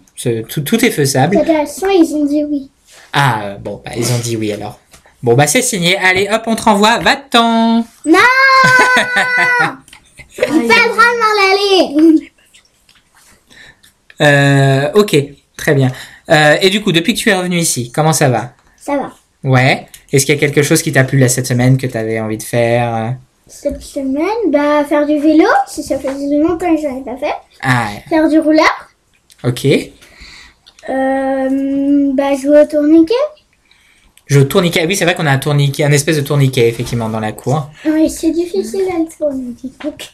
tout, tout est faisable. Fédération, ils ont dit oui. Ah bon, bah, ils ont dit oui alors. Bon bah c'est signé. Allez hop, on te renvoie. Va-t'en. Non J'ai pas le droit de m'en aller Euh, ok, très bien. Euh, et du coup, depuis que tu es revenu ici, comment ça va? Ça va. Ouais. Est-ce qu'il y a quelque chose qui t'a plu là cette semaine que tu avais envie de faire? Cette semaine, bah, faire du vélo, si ça faisait longtemps que j'en ai pas fait. Ah, Faire du rouleur. ok. Euh, bah, jouer au tourniquet. Je tourniquet. Oui, c'est vrai qu'on a un tourniquet, un espèce de tourniquet effectivement dans la cour. Oui, c'est difficile à le tourniquet. donc.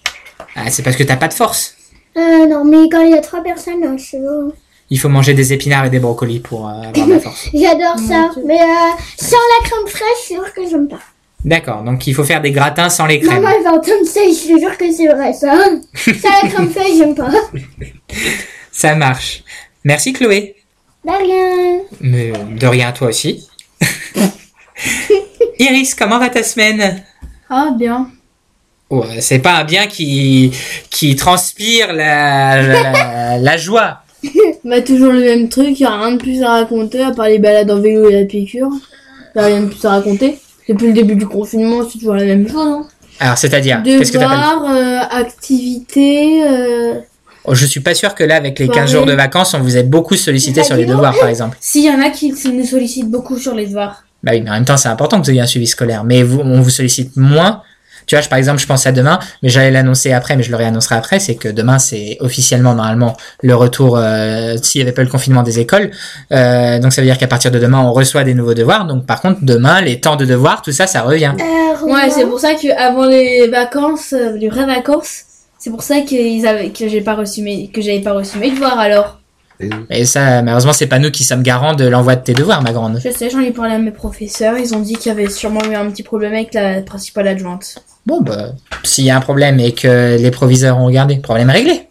Ah, c'est parce que t'as pas de force. Euh, non, mais quand il y a trois personnes, non, c'est bon. Il faut manger des épinards et des brocolis pour euh, avoir de la force. J'adore ça. Mais euh, sans la crème fraîche, c'est sûr que j'aime pas. D'accord, donc il faut faire des gratins sans les crèmes. Maman, elle va entendre ça et je te jure que c'est vrai, ça. sans la crème fraîche, j'aime pas. Ça marche. Merci Chloé. De rien. Mais de rien toi aussi. Iris, comment va ta semaine? Ah, bien. Oh, C'est pas un bien qui, qui transpire la, la, la joie. Bah, toujours le même truc, y a rien de plus à raconter à part les balades en vélo et la piqûre. Y a rien de plus à raconter. Depuis le début du confinement, c'est toujours la même chose. Hein. Alors, c'est-à-dire, qu'est-ce que euh, activités, euh... Oh, Je suis pas sûr que là, avec les 15 Soirée. jours de vacances, on vous ait beaucoup sollicité sur les devoirs, par exemple. S'il y en a qui nous sollicitent beaucoup sur les devoirs. Bah oui, mais en même temps, c'est important que vous ayez un suivi scolaire. Mais vous, on vous sollicite moins. Tu vois, je- par exemple, je pense à demain, mais j'allais l'annoncer après, mais je le réannoncerai après, c'est que demain, c'est officiellement, normalement, le retour, euh, s'il n'y avait pas le confinement des écoles. Euh, donc, ça veut dire qu'à partir de demain, on reçoit des nouveaux devoirs. Donc, par contre, demain, les temps de devoirs, tout ça, ça revient. Euh, Ouais, c'est pour ça que avant les vacances, les vraies vacances, c'est pour ça qu'ils avaient, que j'ai pas reçu mes, que j'avais pas reçu mes devoirs alors. Et ça, malheureusement, c'est pas nous qui sommes garants de l'envoi de tes devoirs, ma grande. Je sais, j'en ai parlé à mes professeurs, ils ont dit qu'il y avait sûrement eu un petit problème avec la principale adjointe. Bon, bah, s'il y a un problème et que les proviseurs ont regardé, problème réglé.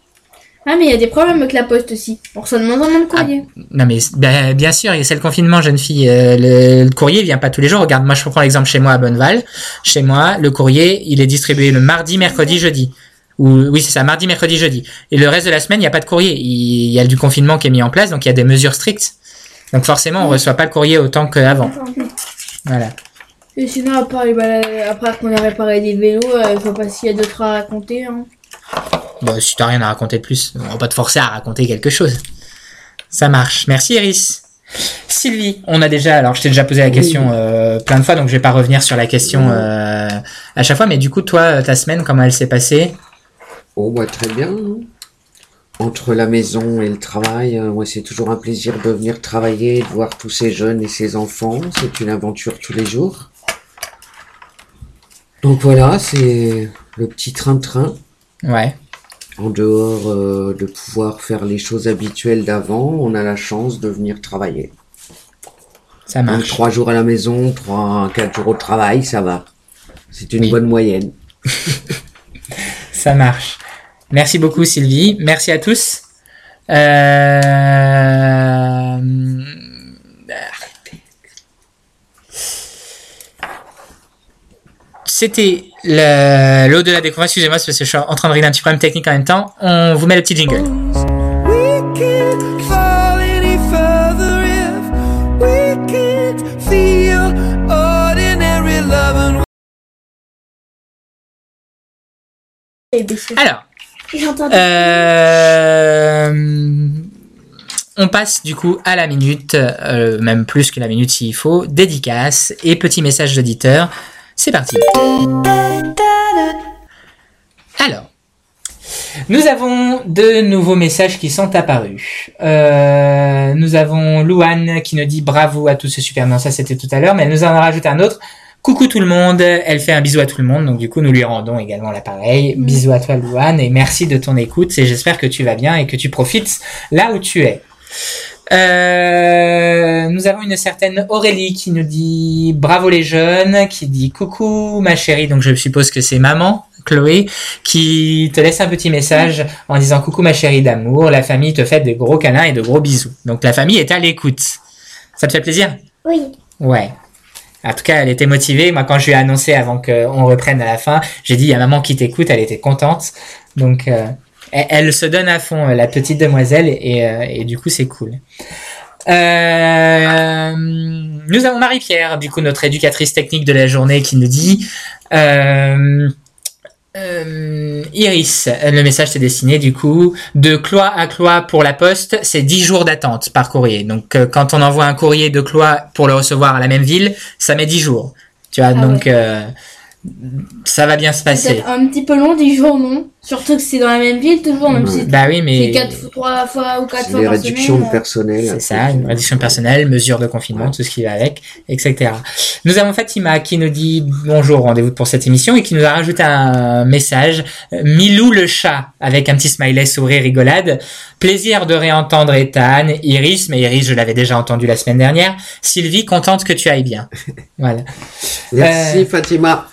Ah, mais il y a des problèmes avec la poste aussi. On reçoit de moins en moins de courrier. Non mais bien, bien sûr, c'est le confinement, jeune fille. Euh, le, le courrier vient pas tous les jours. Regarde, moi je prends l'exemple chez moi à Bonneval. Chez moi, le courrier, il est distribué le mardi, mercredi, jeudi. Ou oui, c'est ça, mardi, mercredi, jeudi. Et le reste de la semaine, il n'y a pas de courrier. Il, y a du confinement qui est mis en place, donc il y a des mesures strictes. Donc forcément, on reçoit pas le courrier autant qu'avant. Voilà. Et sinon, à part les balades, après qu'on a réparé des vélos, euh, je vois pas s'il y a d'autres à raconter. Hein. Bon, si t'as rien à raconter de plus, on va pas te forcer à raconter quelque chose. Ça marche. Merci Iris. Sylvie, on a déjà, alors je t'ai déjà posé la question euh, plein de fois, donc je vais pas revenir sur la question euh, à chaque fois, mais du coup, toi, ta semaine, comment elle s'est passée? Oh, bah, très bien. hein. Entre la maison et le travail, euh, ouais, c'est toujours un plaisir de venir travailler, de voir tous ces jeunes et ces enfants. C'est une aventure tous les jours. Donc voilà, c'est le petit train-train. Ouais. En dehors euh, de pouvoir faire les choses habituelles d'avant, on a la chance de venir travailler. Ça Donc marche. trois jours à la maison, trois, quatre jours au travail, ça va. C'est une bonne moyenne. Ça marche. Merci beaucoup Sylvie. Merci à tous. Euh... C'était le- l'au-delà des convaincus. Excusez-moi, parce que je suis en train de régler un petit problème technique en même temps. On vous met le petit jingle. Alors. Euh, on passe du coup à la minute, euh, même plus que la minute s'il faut, dédicace et petit message d'auditeur. C'est parti. Alors, nous avons de nouveaux messages qui sont apparus. Euh, nous avons Louane qui nous dit bravo à tous, c'est super. Non, ça c'était tout à l'heure, mais elle nous en a rajouté un autre. Coucou tout le monde, elle fait un bisou à tout le monde, donc du coup nous lui rendons également l'appareil. Bisous à toi Louane et merci de ton écoute et j'espère que tu vas bien et que tu profites là où tu es. Euh, nous avons une certaine Aurélie qui nous dit bravo les jeunes, qui dit coucou ma chérie, donc je suppose que c'est maman Chloé, qui te laisse un petit message en disant coucou ma chérie d'amour, la famille te fait de gros câlins et de gros bisous. Donc la famille est à l'écoute. Ça te fait plaisir? Oui. Ouais. En tout cas, elle était motivée. Moi, quand je lui ai annoncé avant qu'on reprenne à la fin, j'ai dit, il y a maman qui t'écoute, elle était contente. Donc, euh, elle, se donne à fond, euh, la petite demoiselle, et, euh, et du coup, c'est cool. Euh, nous avons Marie-Pierre, du coup, notre éducatrice technique de la journée, qui nous dit... Euh, euh, Iris, le message s'est destiné du coup de Cloix à Cloix pour la poste, c'est 10 jours d'attente par courrier. Donc euh, quand on envoie un courrier de Cloix pour le recevoir à la même ville, ça met 10 jours. Tu vois, Ah donc euh, ça va bien se passer. Peut-être un petit peu long, 10 jours non? Surtout que c'est dans la même ville, toujours, même si Bah oui, c'est mais 4 3 fois ou 4 fois Les par réductions semaine. de personnel. c'est ça, une réduction de personnel, mesures de confinement, tout ce qui va avec, etc. Nous avons Fatima qui nous dit bonjour, rendez-vous pour cette émission et qui nous a rajouté un message. Milou le chat avec un petit smiley sourire rigolade. Plaisir de réentendre Ethan, Iris, mais Iris je l'avais déjà entendu la semaine dernière. Sylvie, contente que tu ailles bien. Voilà. Merci Euh, Fatima.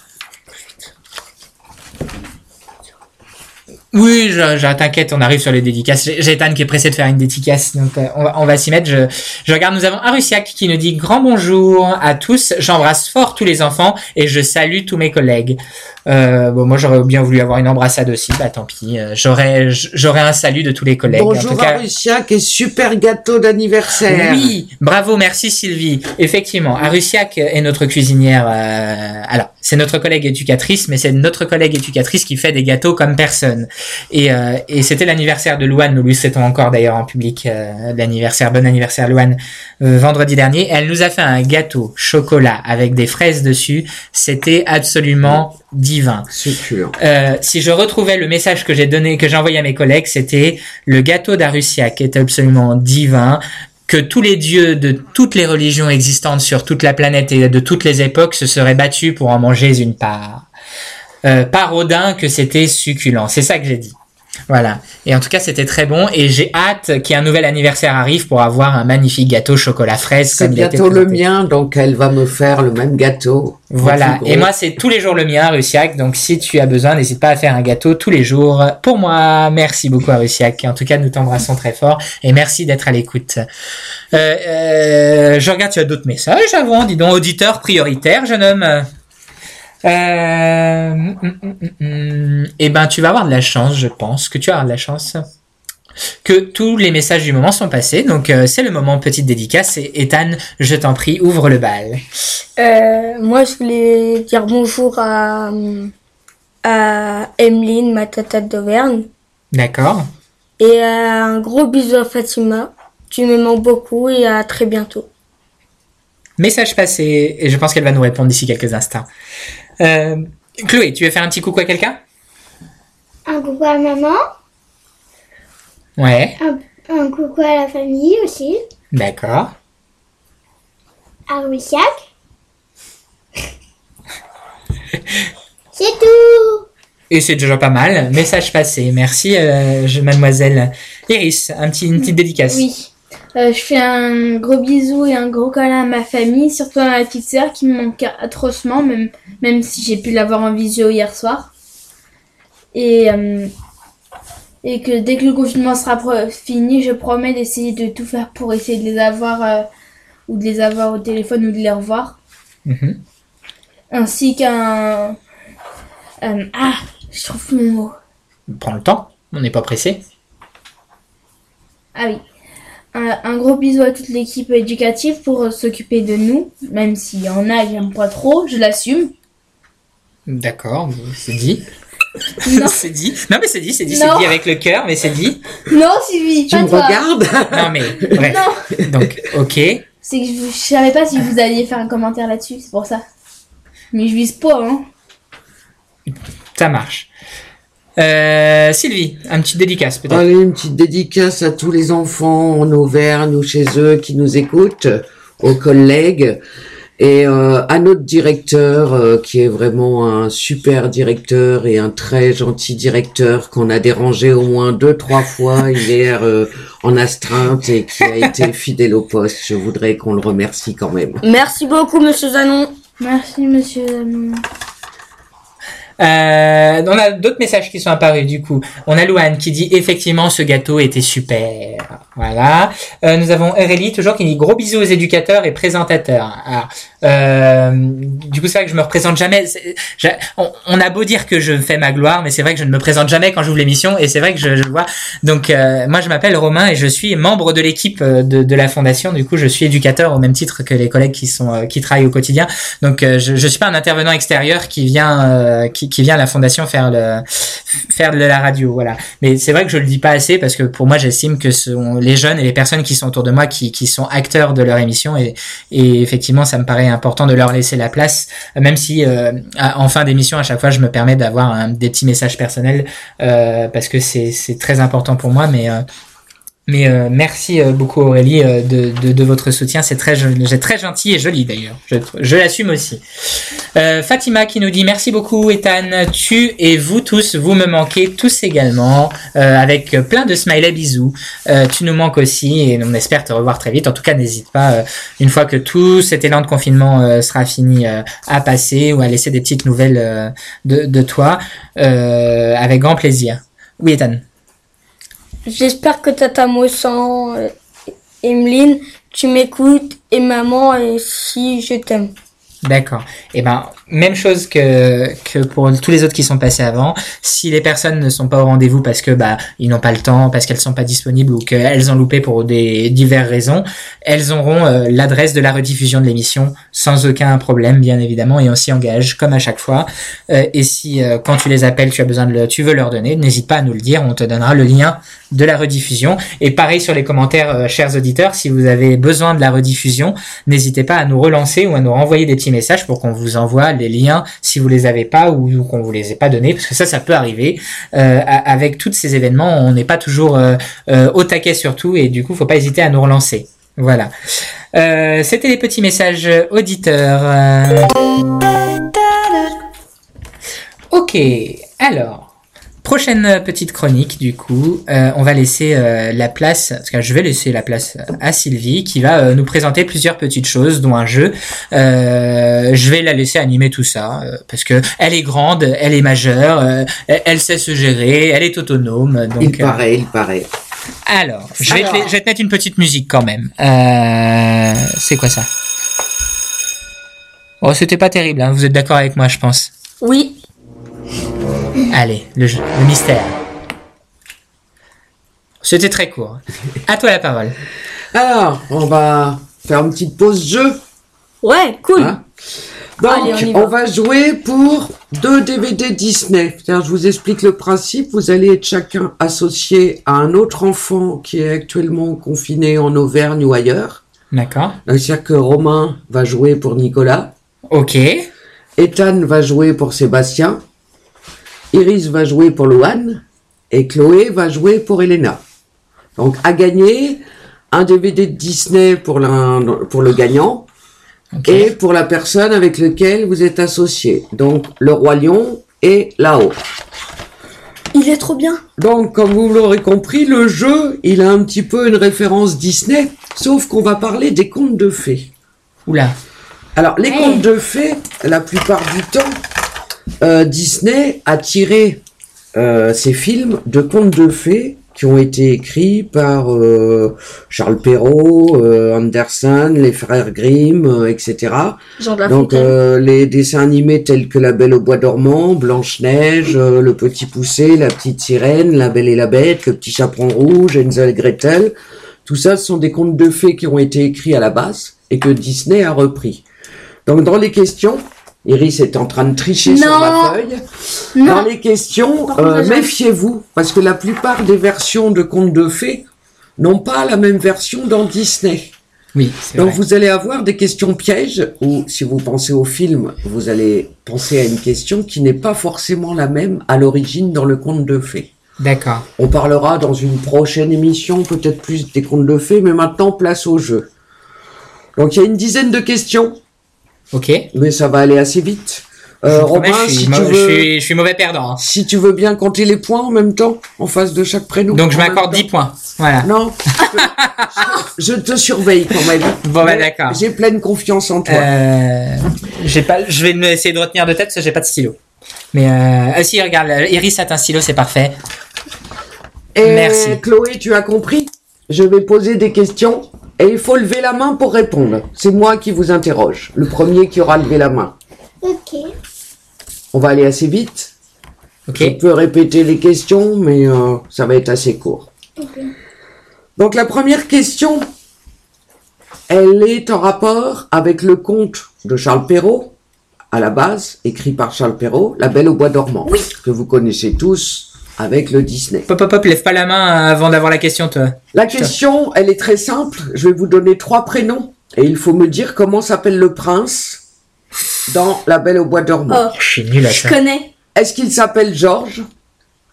Oui, je, je t'inquiète, on arrive sur les dédicaces. J'ai Ethan qui est pressé de faire une dédicace, donc euh, on va, on va s'y mettre. Je, je regarde, nous avons Arusiak qui nous dit grand bonjour à tous. J'embrasse fort tous les enfants et je salue tous mes collègues. Euh, bon, moi j'aurais bien voulu avoir une embrassade aussi, bah tant pis. Euh, J'aurais, j'aurais un salut de tous les collègues. Bonjour cas, Arusiak et super gâteau d'anniversaire. oui, bravo, merci Sylvie. Effectivement, Arusiak est notre cuisinière. euh, alors, c'est notre collègue éducatrice, mais c'est notre collègue éducatrice qui fait des gâteaux comme personne. Et, euh, et c'était l'anniversaire de Louane. Nous lui souhaitons encore d'ailleurs en public euh, l'anniversaire, bon anniversaire Louane, euh, vendredi dernier. Elle nous a fait un gâteau chocolat avec des fraises dessus. C'était absolument divin. Succulent. Euh, si je retrouvais le message que j'ai donné, que j'ai envoyé à mes collègues, c'était le gâteau d'Arussia qui est absolument divin, que tous les dieux de toutes les religions existantes sur toute la planète et de toutes les époques se seraient battus pour en manger une part. Euh, par Odin que c'était succulent. C'est ça que j'ai dit. Voilà. Et en tout cas, c'était très bon et j'ai hâte qu'un nouvel anniversaire arrive pour avoir un magnifique gâteau chocolat fraise C'est bientôt le mien, donc elle va me faire le même gâteau. Voilà. Et moi, c'est tous les jours le mien, Russiac. Donc, si tu as besoin, n'hésite pas à faire un gâteau tous les jours pour moi. Merci beaucoup, Russiac. En tout cas, nous t'embrassons très fort et merci d'être à l'écoute. Euh, euh, je regarde, tu as d'autres messages avant. Dis donc, auditeur prioritaire, jeune homme. Euh, hum, hum, hum. Eh ben, tu vas avoir de la chance, je pense que tu vas avoir de la chance que tous les messages du moment sont passés. Donc, euh, c'est le moment petite dédicace. Et Ethan, je t'en prie, ouvre le bal. Euh, moi, je voulais dire bonjour à, à Emeline, ma tata d'Auvergne. D'accord. Et un gros bisou à Fatima. Tu me manques beaucoup et à très bientôt. Message passé, et je pense qu'elle va nous répondre d'ici quelques instants. Euh, Chloé, tu veux faire un petit coucou à quelqu'un? Un coucou à maman, Ouais, un, un coucou à la famille aussi, d'accord. à Wissac. C'est tout Et c'est déjà pas mal. Message passé. Merci, euh, mademoiselle Iris. Un petit, une petite dédicace. Oui. Euh, je fais un gros bisou et un gros câlin à ma famille, surtout à ma petite sœur qui me manque atrocement, même, même si j'ai pu l'avoir en visio hier soir. Et, euh, et que dès que le confinement sera fini, je promets d'essayer de tout faire pour essayer de les avoir euh, ou de les avoir au téléphone ou de les revoir. Mhm. Ainsi qu'un... ah, je trouve plus mon mot. Prends le temps. On n'est pas pressé. Ah oui. Un, un gros bisou à toute l'équipe éducative pour euh, s'occuper de nous, même s'il y en a qui n'aiment pas trop, je l'assume. D'accord, c'est dit. Non. c'est dit. Non, mais c'est dit, c'est dit, c'est dit avec le cœur, mais c'est dit. Non, Sylvie, Tu pas me toi. regardes Non, mais bref. Non, Donc, ok. c'est que je, je savais pas si vous alliez faire un commentaire là-dessus, c'est pour ça. Mais je vise pas, hein. Ça marche. Euh, Sylvie, un petit dédicace peut-être. Allez, une petite dédicace à tous les enfants en Auvergne ou chez eux qui nous écoutent, aux collègues et euh, à notre directeur euh, qui est vraiment un super directeur et un très gentil directeur qu'on a dérangé au moins deux trois fois hier euh, en astreinte et qui a été fidèle au poste. Je voudrais qu'on le remercie quand même. Merci beaucoup, monsieur Zanon. Merci, monsieur. euh, Euh, on a d'autres messages qui sont apparus du coup. On a Louane qui dit effectivement ce gâteau était super. Voilà. Euh, nous avons Aurélie toujours qui dit gros bisous aux éducateurs et présentateurs. Ah. Euh, du coup c'est vrai que je me représente jamais. On, a beau dire que je fais ma gloire, mais c'est vrai que je ne me présente jamais quand j'ouvre l'émission et c'est vrai que je, je vois. Donc euh, moi je m'appelle Romain et je suis membre de l'équipe euh, de, la fondation. Du coup je suis éducateur au même titre que les collègues qui sont euh, qui travaillent au quotidien. Donc je je suis pas un intervenant extérieur qui vient euh, qui, vient à la fondation faire le faire de la radio voilà. Mais c'est vrai que je le dis pas assez parce que pour moi j'estime que ce sont les jeunes et les personnes qui sont autour de moi qui qui sont acteurs de leur émission et et effectivement ça me paraît important de leur laisser la place même si euh, en fin d'émission à chaque fois je me permets d'avoir un- des petits messages personnels euh, parce que c'est c'est très important pour moi mais euh, mais euh, merci euh, beaucoup Aurélie euh, de, de, de votre soutien, c'est très, très gentil et joli d'ailleurs. Je, je l'assume aussi. Euh, Fatima qui nous dit merci beaucoup Ethan, tu et vous tous, vous me manquez tous également, euh, avec plein de smileys bisous. Euh, tu nous manques aussi et on espère te revoir très vite. En tout cas, n'hésite pas une fois que tout cet élan de confinement sera fini à passer ou à laisser des petites nouvelles de, de toi, avec grand plaisir. Oui Ethan. J'espère que Tata Mossan, euh, Emeline, tu m'écoutes et maman, et si je t'aime. D'accord. Et ben, même chose que, pour tous les autres qui sont passés avant. Si les personnes ne sont pas au rendez-vous parce que bah ils n'ont pas le temps, parce qu'elles sont pas disponibles ou qu'elles ont loupé pour des diverses raisons, elles auront euh, l'adresse de la rediffusion de l'émission sans aucun problème, bien évidemment, et on s'y engage comme à chaque fois. Euh, et si euh, quand tu les appelles, tu as besoin de tu veux leur donner, n'hésite pas à nous le dire, on te donnera le lien de la rediffusion. Et pareil sur les commentaires, chers auditeurs, si vous avez besoin de la rediffusion, n'hésitez pas à nous relancer ou à nous renvoyer des petits messages pour qu'on vous envoie les liens si vous les avez pas ou, ou qu'on vous les ait pas donnés, parce que ça, ça peut arriver. Euh, avec tous ces événements, on n'est pas toujours euh, euh, au taquet sur tout, et du coup, faut pas hésiter à nous relancer. Voilà. C'était les petits messages auditeurs. Ok, alors. Prochaine petite chronique, du coup, euh, on va laisser euh, la place, en tout cas je vais laisser la place à Sylvie qui va euh, nous présenter plusieurs petites choses, dont un jeu. Euh, je vais la laisser animer tout ça euh, parce que elle est grande, elle est majeure, euh, elle, elle sait se gérer, elle est autonome. Donc, Il euh, paraît, il paraît. alors, je vais, te, Alors. je vais te mettre une petite musique quand même. Euh, c'est quoi ça? Oh, c'était pas terrible, hein, vous êtes d'accord avec moi, je pense? Oui, Allez, le, jeu, le mystère. C'était très court. À toi la parole. Alors, on va faire une petite pause jeu. ouais, cool. Hein Donc, Allez, on on, va. jouer pour deux DVD Disney. Je vous explique le principe. Vous allez être chacun associé à un autre enfant qui est actuellement confiné en Auvergne ou ailleurs. D'accord. Donc, C'est-à-dire que Romain va jouer pour Nicolas. Ok. Ethan va jouer pour Sébastien. Iris va jouer pour Louane. Et Chloé va jouer pour Elena. Donc, à gagner, un DVD de Disney pour, le gagnant. et pour la personne avec laquelle vous êtes associé. Donc, le roi lion et là-haut. Il est trop bien. Donc, comme vous l'aurez compris, le jeu, il a un petit peu une référence Disney, sauf qu'on va parler des contes de fées. Oula. Alors, les contes de fées, la plupart du temps, euh, Disney a tiré euh, ces films de contes de fées qui ont été écrits par euh, Charles Perrault, euh, Anderson, les frères Grimm, euh, etc. Genre de la Donc les dessins animés tels que La Belle au Bois dormant, Blanche-Neige, euh, Le Petit Poucet, La Petite Sirène, La Belle et la Bête, Le Petit Chaperon Rouge, Hansel et Gretel, tout ça ce sont des contes de fées qui ont été écrits à la base et que Disney a repris. Donc dans les questions, Iris est en train de tricher sur ma feuille. Non. Dans les questions, euh, méfiez-vous, parce que la plupart des versions de contes de fées n'ont pas la même version dans Disney. Oui, c'est Donc vrai. vous allez avoir des questions pièges, ou si vous pensez au film, vous allez penser à une question qui n'est pas forcément la même à l'origine dans le conte de fées. D'accord. On parlera dans une prochaine émission peut-être plus des contes de fées, mais maintenant place au jeu. Donc il y a une dizaine de questions, Ok. mais ça va aller assez vite. Euh, je, vous promets, je, suis si je veux, suis- je suis mauvais perdant. hein. si tu veux bien compter les points en même temps, en face de chaque prénom. Donc je m'accorde temps. 10 points. Voilà. Non, je, je te surveille quand même. Bon, bah, d'accord. J'ai pleine confiance en toi. Euh, pas, je vais essayer de retenir de tête parce que j'ai pas de stylo. Mais euh, ah si, regarde, là, Iris a un stylo, c'est parfait. Et Merci. Chloé, tu as compris? Je vais poser des questions et il faut lever la main pour répondre. C'est moi qui vous interroge. Le premier qui aura levé la main. Ok. On va aller assez vite. Ok. Je peux répéter les questions, mais euh, ça va être assez court. Donc la première question, elle est en rapport avec le conte de Charles Perrault, à la base, écrit par Charles Perrault, La Belle au Bois dormant, que vous connaissez tous avec le Disney. Pop, pop, pop, lève pas la main avant d'avoir la question, toi. La question, elle est très simple. Je vais vous donner trois prénoms et il faut me dire comment s'appelle le prince dans La Belle au Bois dormant. Oh, Je suis nul à je ça. connais. Est-ce qu'il s'appelle Georges?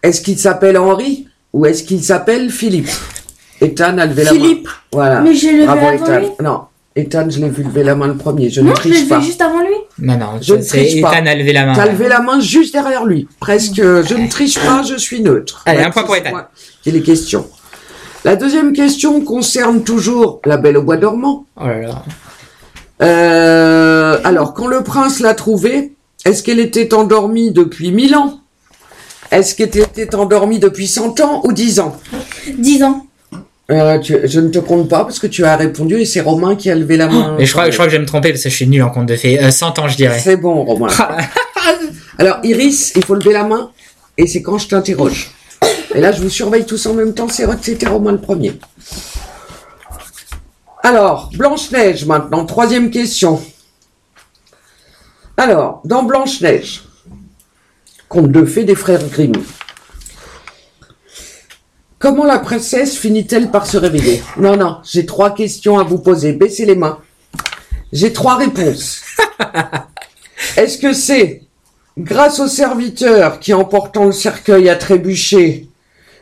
Est-ce qu'il s'appelle Henri? Ou est-ce qu'il s'appelle Philippe? Ethan a levé la main. Philippe. Voilà. Mais j'ai levé Bravo Ethan. lui. Non, Ethan, je l'ai vu lever la main le premier. Je Non, ne je l'ai triche fait pas. juste avant lui. Non, non, Je ne triche pas. Ethan a levé la main. T'as levé la main juste derrière lui. Presque, je ne triche pas, je suis neutre. Allez, Ouais, un point pour Ethan. ai les questions. La deuxième question concerne toujours la Belle au Bois dormant. Oh là là. Euh, alors, quand le prince l'a trouvée, est-ce qu'elle était endormie depuis 1000 ans? Est-ce qu'elle était endormie depuis 100 ans ou 10 ans? 10 ans. Euh, tu- Je ne te compte pas parce que tu as répondu et c'est Romain qui a levé la main. Mais je crois, je crois que je vais me tromper parce que je suis nul en compte de fées. Euh, 100 ans, je dirais. C'est bon, Romain. Alors, Iris, il faut lever la main et c'est quand je t'interroge. Et là, je vous surveille tous en même temps, c'est c'était Romain le premier. Alors, Blanche-Neige maintenant, troisième question. Alors, dans Blanche-Neige, conte de fées des frères Grimm, comment la princesse finit-elle par se réveiller? Non, non, j'ai trois questions à vous poser. Baissez les mains. J'ai trois réponses. Est-ce que c'est grâce au serviteur qui, en portant le cercueil, a trébuché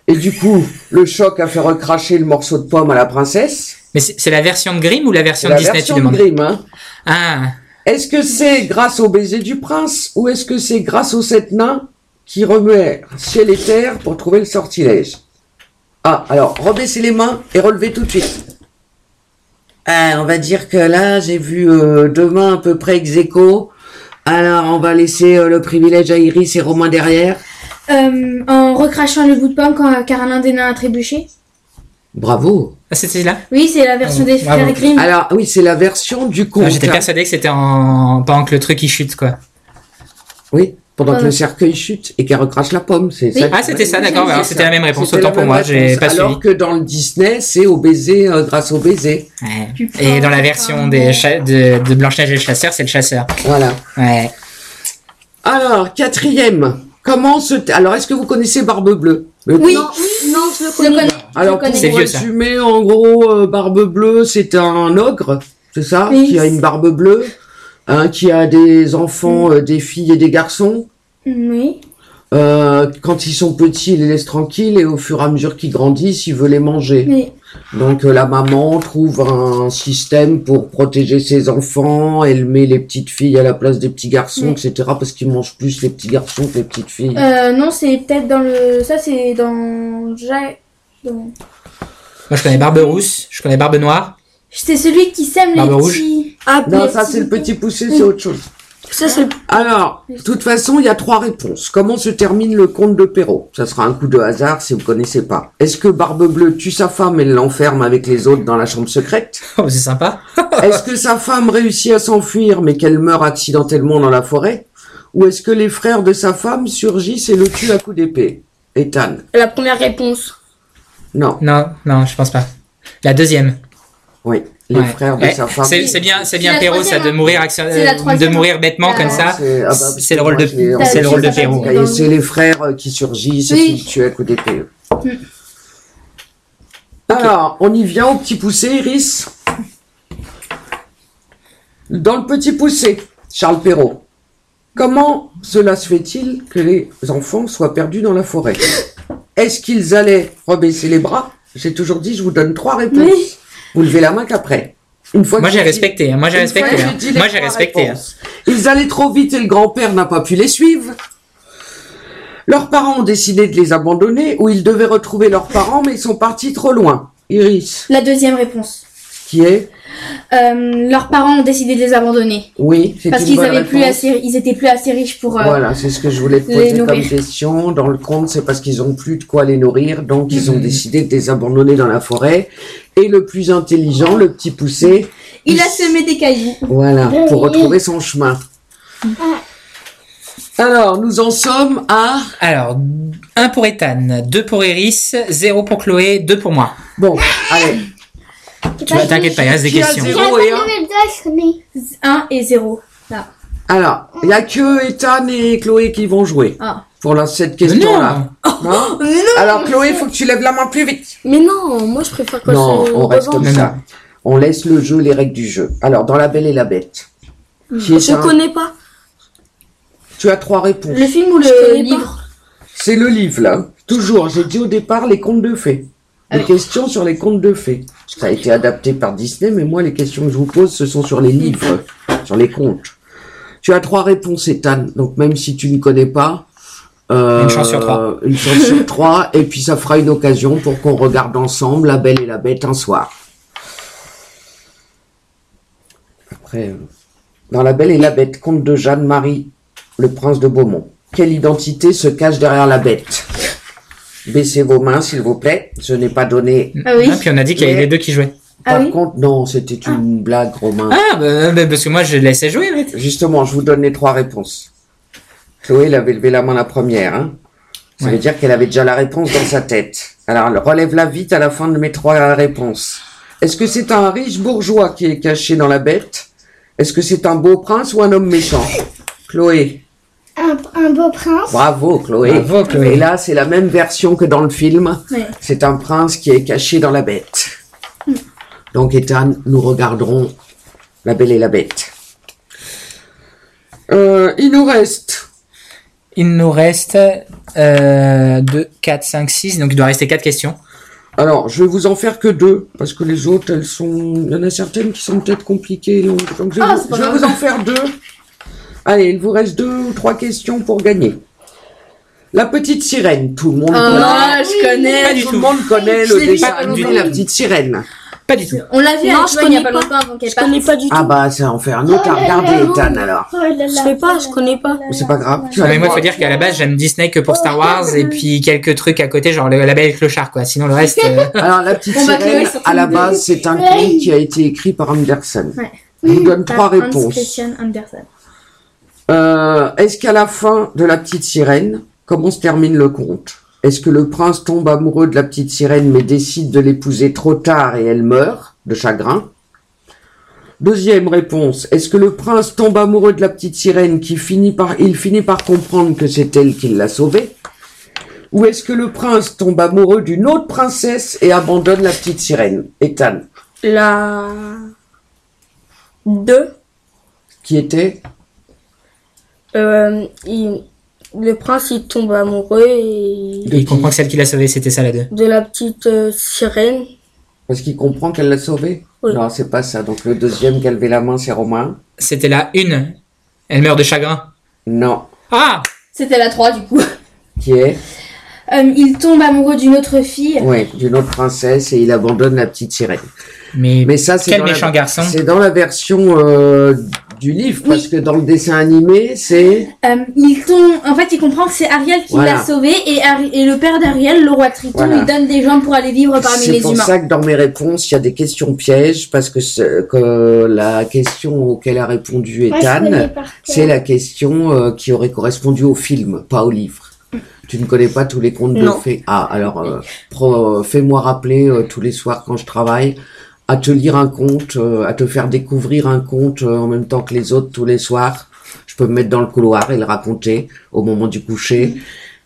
et du coup, le choc a fait recracher le morceau de pomme à la princesse? Mais c'est la version de Grimm ou la version de la Disney, version tu de Grimm, hein. Ah, Est-ce que c'est grâce au baiser du prince ou est-ce que c'est grâce aux sept nains qui remuèrent ciel et terre pour trouver le sortilège? Ah, alors, rebaissez les mains et relevez tout de suite. Ah, on va dire que là, j'ai vu euh, deux mains à peu près ex aequo. Alors, on va laisser euh, le privilège à Iris et Romain derrière. Euh, en recrachant le bout de pomme quand, car un des nains a trébuché. Bravo. Ah, c'était là? Oui, c'est la version Oh, des bravo. frères Grimm. Alors, oui, c'est la version du conte. Ah, J'étais hein. persuadé que c'était en pendant que le truc il chute quoi. Oui, pendant que le cercueil chute et qu'elle recrache la pomme, c'est Oui. ça. Ah, c'était ça, d'accord. Alors, c'était la même réponse. Autant pour moi, j'ai pas Alors suivi. que dans le Disney, c'est au baiser euh, grâce au baiser. Ouais. Et dans la version mot. des de, de Blanche-Neige et le chasseur, c'est le chasseur. Voilà. Ouais. Alors, quatrième. Comment se... Alors, est-ce que vous connaissez Barbe Bleue? Le- Oui, Non, non, je le connais. Alors, pour résumer, en gros, euh, Barbe Bleue, c'est un ogre, c'est ça? Oui. Qui a une barbe bleue, hein, qui a des enfants, euh, des filles et des garçons. Oui. Euh, quand ils sont petits, il les laisse tranquilles et au fur et à mesure qu'ils grandissent, il veut les manger. Oui. Donc euh, la maman trouve un système pour protéger ses enfants, elle met les petites filles à la place des petits garçons, Oui. etc. parce qu'ils mangent plus les petits garçons que les petites filles. Euh, non, c'est peut-être dans le. Ça, c'est dans. Dans- Moi, je connais Barbe Rousse, je connais Barbe Noire. C'est celui qui sème les Barbe petits. Ah, non, ça c'est le petit poussé, c'est autre chose. ça c'est Alors, de toute façon, il y a trois réponses. Comment se termine le conte de Perrault? Ça sera un coup de hasard si vous connaissez pas. Est-ce que Barbe Bleue tue sa femme et l'enferme avec les autres dans la chambre secrète? Oh, c'est sympa. Est-ce que sa femme réussit à s'enfuir mais qu'elle meurt accidentellement dans la forêt? Ou est-ce que les frères de sa femme surgissent et le tuent à coups d'épée? Ethan la première réponse. Non, Non, non, je pense pas. La deuxième. Oui. Les Ouais. frères de Ouais. sa femme. C'est bien, c'est bien Perrault, ça, de mourir, de mourir bêtement comme ça. c'est ah bah, C'est le rôle de, c'est le rôle de Perrault. c'est les frères euh, qui surgissent et qui tuent à coups d'épée. Alors, on y vient au petit poussé, Iris. Dans le petit poussé, Charles Perrault. Comment cela se fait-il que les enfants soient perdus dans la forêt? Est-ce qu'ils allaient rebaisser les bras? J'ai toujours dit, je vous donne trois réponses. Oui. Vous levez la main qu'après. Une fois Moi, que j'ai respecté. hein. Moi, j'ai fois respecté. hein. Moi, j'ai respecté. hein. Ils allaient trop vite et le grand-père n'a pas pu les suivre. Leurs parents ont décidé de les abandonner ou ils devaient retrouver leurs parents mais ils sont partis trop loin. Iris. La deuxième réponse. Qui est Euh, leurs parents ont décidé de les abandonner. Oui, c'est Parce une qu'ils bonne avaient plus réponse. assez, ils étaient plus assez riches pour. euh, Voilà, c'est ce que je voulais te les poser comme nourrir. question. Dans le conte, c'est parce qu'ils ont plus de quoi les nourrir, donc ils ont Mhm. décidé de les abandonner dans la forêt. Et le plus intelligent, le petit poussé, Il a semé des cailloux. voilà, pour retrouver son chemin. Alors, nous en sommes à... Alors, 1 pour Ethan, 2 pour Iris, 0 pour Chloé, 2 pour moi. Bon, allez. Tu vas t'inquiète pas, il reste des questions. zéro et un 1 et 0. Là. Alors, il n'y a que Ethan et Chloé qui vont jouer Ah. pour la, cette question-là. Non Alors, Chloé, faut que tu lèves la main plus vite. Mais non, moi je préfère que Non, on reste comme ça. On laisse le jeu, les règles du jeu. Alors, dans La Belle et la Bête. qui est Je connais pas. Tu as trois réponses. Le film ou Je le connais livre C'est le livre, là. Toujours, j'ai dit au départ les contes de fées. Les questions sur les contes de fées. Ça a été adapté par Disney, mais moi, les questions que je vous pose, ce sont sur les livres, sur les contes. Tu as trois réponses, Ethan. Donc, même si tu ne connais pas... euh, Une chance sur trois. Une chance sur trois. Et puis, ça fera une occasion pour qu'on regarde ensemble La Belle et la Bête un soir. Après, euh, dans La Belle et la Bête, conte de Jeanne-Marie, le prince de Beaumont. Quelle identité se cache derrière la bête? Baissez vos mains, s'il vous plaît. Je n'ai pas donné. Ah oui. Ah, puis on a dit qu'il y avait les deux qui jouaient. Ah Par oui. contre, non, c'était une blague, Romain. Ah, bah, bah, parce que moi je laissais jouer, mais... Justement, je vous donne les trois réponses. Chloé, elle avait levé la main la première. Hein. Ça Ouais. veut dire qu'elle avait déjà la réponse dans sa tête. Alors, relève-la vite à la fin de mes trois réponses. Est-ce que c'est un riche bourgeois qui est caché dans la bête? Est-ce que c'est un beau prince ou un homme méchant? Chloé. Un, un beau prince. Bravo, Chloé. Bravo, Chloé. Et là, c'est la même version que dans le film. Ouais. C'est un prince qui est caché dans la bête. Donc, Ethan, nous regarderons La Belle et la Bête. Euh, il nous reste. Il nous reste euh, 2, 4, 5, 6, donc il doit rester 4 questions. Alors, je vais vous en faire que deux, parce que les autres, elles sont. Il y en a certaines qui sont peut-être compliquées. Donc, donc je, vais Ah, vous- je vais vous en faire deux. Allez, il vous reste deux ou trois questions pour gagner. La petite sirène, tout le monde Ah, connaît. je connais. Pas du Tout tout. le monde connaît Je le l'ai vu il y a dessin pas animé longtemps. La petite sirène. Pas du tout. On l'a vu Non, avec je toi il y a connais pas pas. longtemps avant qu'elle Je connais pas du tout. Ah bah, ça en fait un autre à regarder, Ethan, alors. Oh. Je sais pas, je connais pas. C'est pas grave. Tu mais moi, droit. faut dire qu'à la base, j'aime Disney que pour Star Wars et puis quelques trucs à côté, genre le, la belle et le clochard, quoi. Sinon, le reste. euh, Alors, la petite va sirène, à la base, c'est un conte qui a été écrit par Anderson. Ouais. Je vous donne trois réponses. Christian Andersen. Euh, Est-ce qu'à la fin de la petite sirène, comment se termine le conte? Est-ce que le prince tombe amoureux de la petite sirène mais décide de l'épouser trop tard et elle meurt de chagrin? Deuxième réponse, est-ce que le prince tombe amoureux de la petite sirène qui finit par, il finit par comprendre que c'est elle qui l'a sauvée? Ou est-ce que le prince tombe amoureux d'une autre princesse et abandonne la petite sirène? Ethan, La 2. qui était? Euh, il- Le prince il tombe amoureux et... il comprend que celle qui l'a sauvé, c'était ça la 2. de la petite euh, sirène. Parce qu'il comprend qu'elle l'a sauvée? Oui. Non, c'est pas ça. Donc le deuxième qui a levé la main, c'est Romain. C'était la 1. Elle meurt de chagrin. Non. Ah C'était la 3 du coup. Qui est? Euh, il tombe amoureux d'une autre fille. Oui, d'une autre princesse et il abandonne la petite sirène. Mais, Mais ça, c'est quel dans la- méchant garçon. C'est dans la version euh, du livre, parce que dans le dessin animé, c'est... Euh, il tombe, en fait, il comprend que c'est Ariel qui Voilà. l'a sauvé et, Ari- et le père d'Ariel, le roi Triton, Voilà. lui donne des gens pour aller vivre parmi C'est les pour humains. ça que dans mes réponses, il y a des questions pièges, parce que, c'est- que la question auquel a répondu Ethan, c'est la question euh, qui aurait correspondu au film, pas au livre. Tu ne connais pas tous les contes de fées Ah, alors, euh, fais-moi rappeler euh, tous les soirs quand je travaille à te lire un conte, euh, à te faire découvrir un conte euh, en même temps que les autres tous les soirs. Je peux me mettre dans le couloir et le raconter au moment du coucher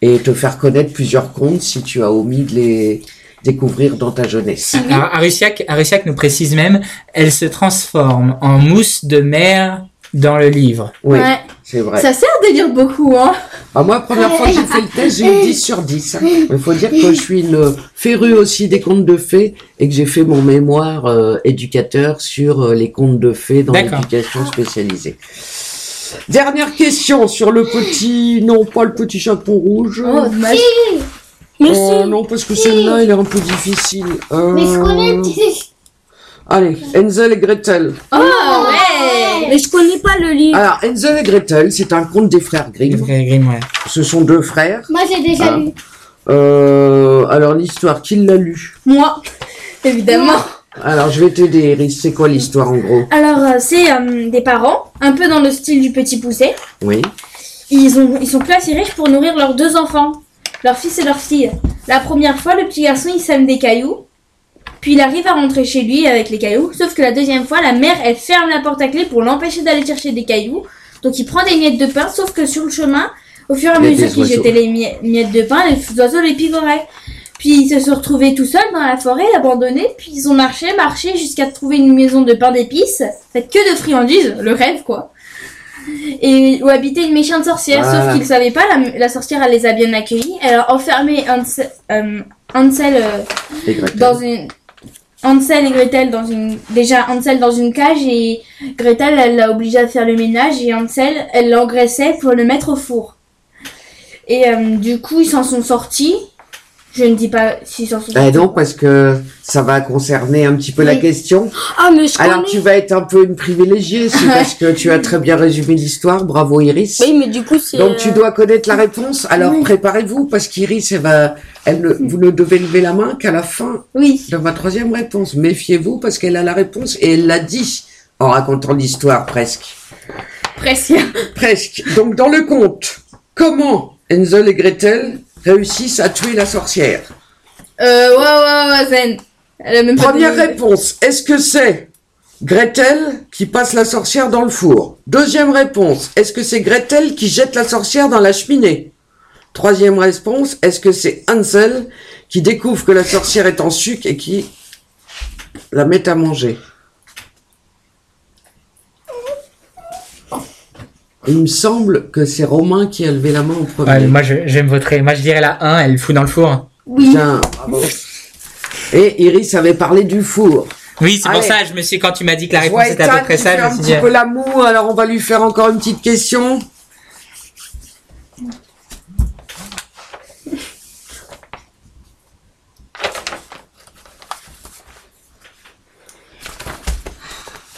et te faire connaître plusieurs contes si tu as omis de les découvrir dans ta jeunesse. Alors, Arusiak, Arusiak nous précise même, elle se transforme en mousse de mer dans le livre. Oui, Ouais. C'est vrai. Ça sert de lire beaucoup, hein. Ah, moi, première fois que j'ai fait le test, j'ai eu 10 sur 10. Il faut dire que je suis une férue aussi des contes de fées et que j'ai fait mon mémoire euh, éducateur sur euh, les contes de fées dans l'éducation spécialisée. Dernière question sur le petit... Non, pas le petit chapeau rouge. Oh, dommage. Mais Oh, si. non, parce que celle-là, elle est un peu difficile. Euh, Mais je connais. Allez, Hansel et Gretel. Oh ouais Mais je connais pas le livre. Alors, Hansel et Gretel, c'est un conte des frères Les Grimm. frères Grimm, ouais. Ce sont deux frères. Moi, j'ai déjà Ah. lu. Euh, alors, l'histoire, qui l'a lu? Moi, évidemment. Alors, je vais t'aider, Iris. C'est quoi l'histoire, en gros? Alors, euh, c'est euh, des parents, un peu dans le style du petit poussé. Oui. Ils, ont, ils sont plus assez riches pour nourrir leurs deux enfants, leur fils et leur fille. La première fois, le petit garçon, il sème des cailloux. Puis il arrive à rentrer chez lui avec les cailloux. Sauf que la deuxième fois, la mère, elle ferme la porte à clé pour l'empêcher d'aller chercher des cailloux. Donc il prend des miettes de pain, sauf que sur le chemin, au fur et à mesure qu'il jetait les mie- miettes de pain, les oiseaux les picoraient. Puis ils se sont retrouvés tout seuls dans la forêt, abandonnés. Puis ils ont marché, marché jusqu'à trouver une maison de pain d'épices, faite que de friandises, le rêve quoi. Et où habitait une méchante sorcière, sauf qu'ils savaient pas, la, la sorcière elle les a bien accueillis. Elle a enfermé Hansel, euh, Hansel, euh, dans une Hansel et Gretel dans une déjà dans une cage et Gretel elle l'a obligé à faire le ménage et Hansel elle l'engraissait pour le mettre au four. Et euh, du coup ils s'en sont sortis. Je ne dis pas s'ils s'en sont Eh non, parce que ça va concerner un petit peu la question. Ah, mais je Alors, connais. tu vas être un peu une privilégiée, c'est parce que tu as très bien résumé l'histoire. Bravo, Iris. Oui, mais du coup, c'est. Donc tu euh, dois connaître la réponse. Alors Oui. préparez-vous parce qu'Iris, elle va, elle ne- vous ne devez lever la main qu'à la fin Oui. de ma troisième réponse. Méfiez-vous parce qu'elle a la réponse et elle l'a dit en racontant l'histoire presque. Presque. Presque. Donc dans le conte, comment Hansel et Gretel réussissent à tuer la sorcière. Euh ouais ouais ouais Zen. Elle a même pas Première réponse, est-ce que c'est Gretel qui passe la sorcière dans le four? Deuxième réponse, est-ce que c'est Gretel qui jette la sorcière dans la cheminée? Troisième réponse, est-ce que c'est Hansel qui découvre que la sorcière est en sucre et qui la met à manger? Il me semble que c'est Romain qui a levé la main au premier. Ouais, moi, je, je vais me voterai. Moi, je dirais la 1, elle fout dans le four. Oui. Tiens, bravo. Et Iris avait parlé du four. Oui, c'est pour Allez. ça, je me suis, quand tu m'as dit que la réponse était à peu près ça, je me un suis petit dit. peu l'amour, alors on va lui faire encore une petite question.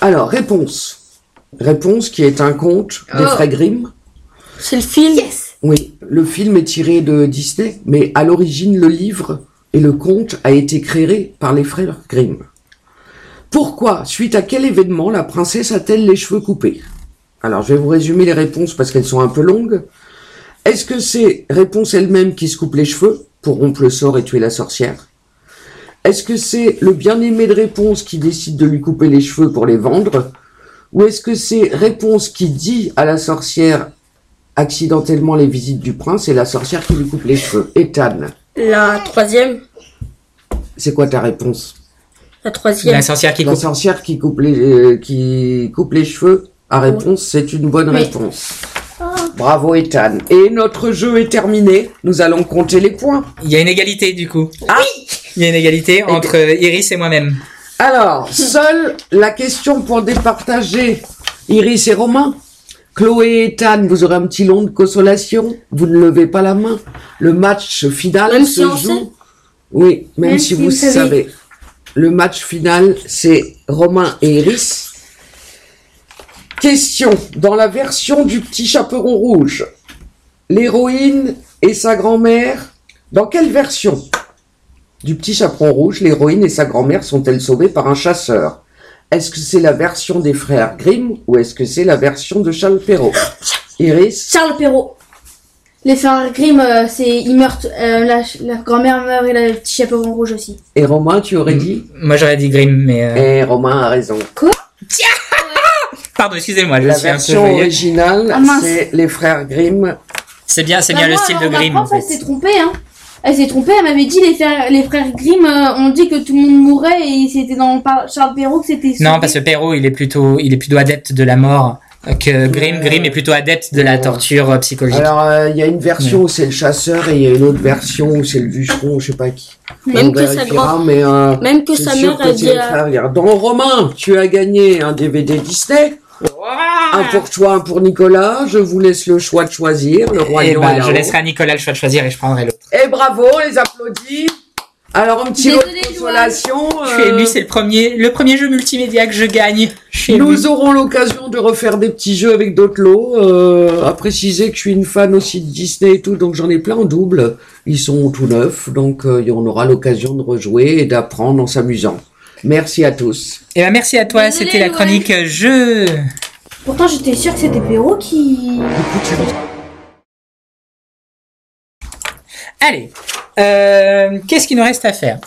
Alors, réponse. Réponse qui est un conte des Oh. frères Grimm. C'est le film. Oui, le film est tiré de Disney, mais à l'origine, le livre et le conte a été créé par les frères Grimm. Pourquoi, suite à quel événement, la princesse a-t-elle les cheveux coupés? Alors, je vais vous résumer les réponses parce qu'elles sont un peu longues. Est-ce que c'est réponse elle-même qui se coupe les cheveux pour rompre le sort et tuer la sorcière? Est-ce que c'est le bien-aimé de réponse qui décide de lui couper les cheveux pour les vendre? Ou est-ce que c'est réponse qui dit à la sorcière accidentellement les visites du prince et la sorcière qui lui coupe les cheveux? Ethan, La troisième. c'est quoi ta réponse? La troisième. La sorcière qui La coupe. sorcière qui coupe les, euh, qui coupe les cheveux? À réponse, c'est une bonne Oui. réponse. Bravo Ethan. Et notre jeu est terminé. Nous allons compter les points. Il y a une égalité, du coup. Ah Il y a une égalité entre Iris et moi-même. Alors, seule la question pour départager Iris et Romain. Chloé et Ethan, vous aurez un petit long de consolation. Vous ne levez pas la main. Le match final Même se si on joue. sait Oui, même, Même si, vous vous savez. savez. Le match final, c'est Romain et Iris. Question. Dans la version du petit chaperon rouge, l'héroïne et sa grand-mère, dans quelle version? Du petit chaperon rouge, l'héroïne et sa grand-mère sont-elles sauvées par un chasseur? Est-ce que c'est la version des frères Grimm ou est-ce que c'est la version de Charles Perrault? Iris? Charles Perrault. Les frères Grimm, euh, c'est ils meurent. euh, la, la grand-mère meurt et le petit chaperon rouge aussi. et Romain, tu aurais dit? Moi, j'aurais dit Grimm, mais. euh, Et Romain a raison. Pardon, excusez-moi, je La suis un peu version originale, Ah, mince. c'est les frères Grimm. C'est bien, c'est Bah, bien le moi, style de Grimm, en fait. trompée, hein. Elle s'est trompée, elle m'avait dit les frères, les frères Grimm euh, ont dit que tout le monde mourrait et c'était dans Charles Perrault que c'était. Non, parce que Perrault, il est plutôt, il est plutôt adepte de la mort euh, que Grimm. Grimm est plutôt adepte de la torture euh, psychologique. Alors, euh, il y a une version où c'est le chasseur et il y a une autre version où c'est le bûcheron, je sais pas qui. Même On que sa grand- mais euh, Même que sa mère que a dit à-. Donc, Romain, tu as gagné un DVD Disney. Un pour toi, un pour Nicolas. Je vous laisse le choix de choisir. Le roi et bah, je laisserai à Nicolas le choix de choisir et je prendrai l'autre. Et bravo, on les applaudit. Alors, un petit Désolée, consolation. Je suis euh, ému, c'est le premier, le premier jeu multimédia que je gagne. Je suis ému. Nous aurons l'occasion de refaire des petits jeux avec d'autres lots. Euh, à préciser que je suis une fan aussi de Disney et tout, donc j'en ai plein en double. Ils sont tout neufs, donc euh, on aura l'occasion de rejouer et d'apprendre en s'amusant. Merci à tous. Eh ben, merci à toi, c'était la chronique euh, jeu. Pourtant, j'étais sûre que c'était Péro qui. Allez, euh, qu'est-ce qu'il nous reste à faire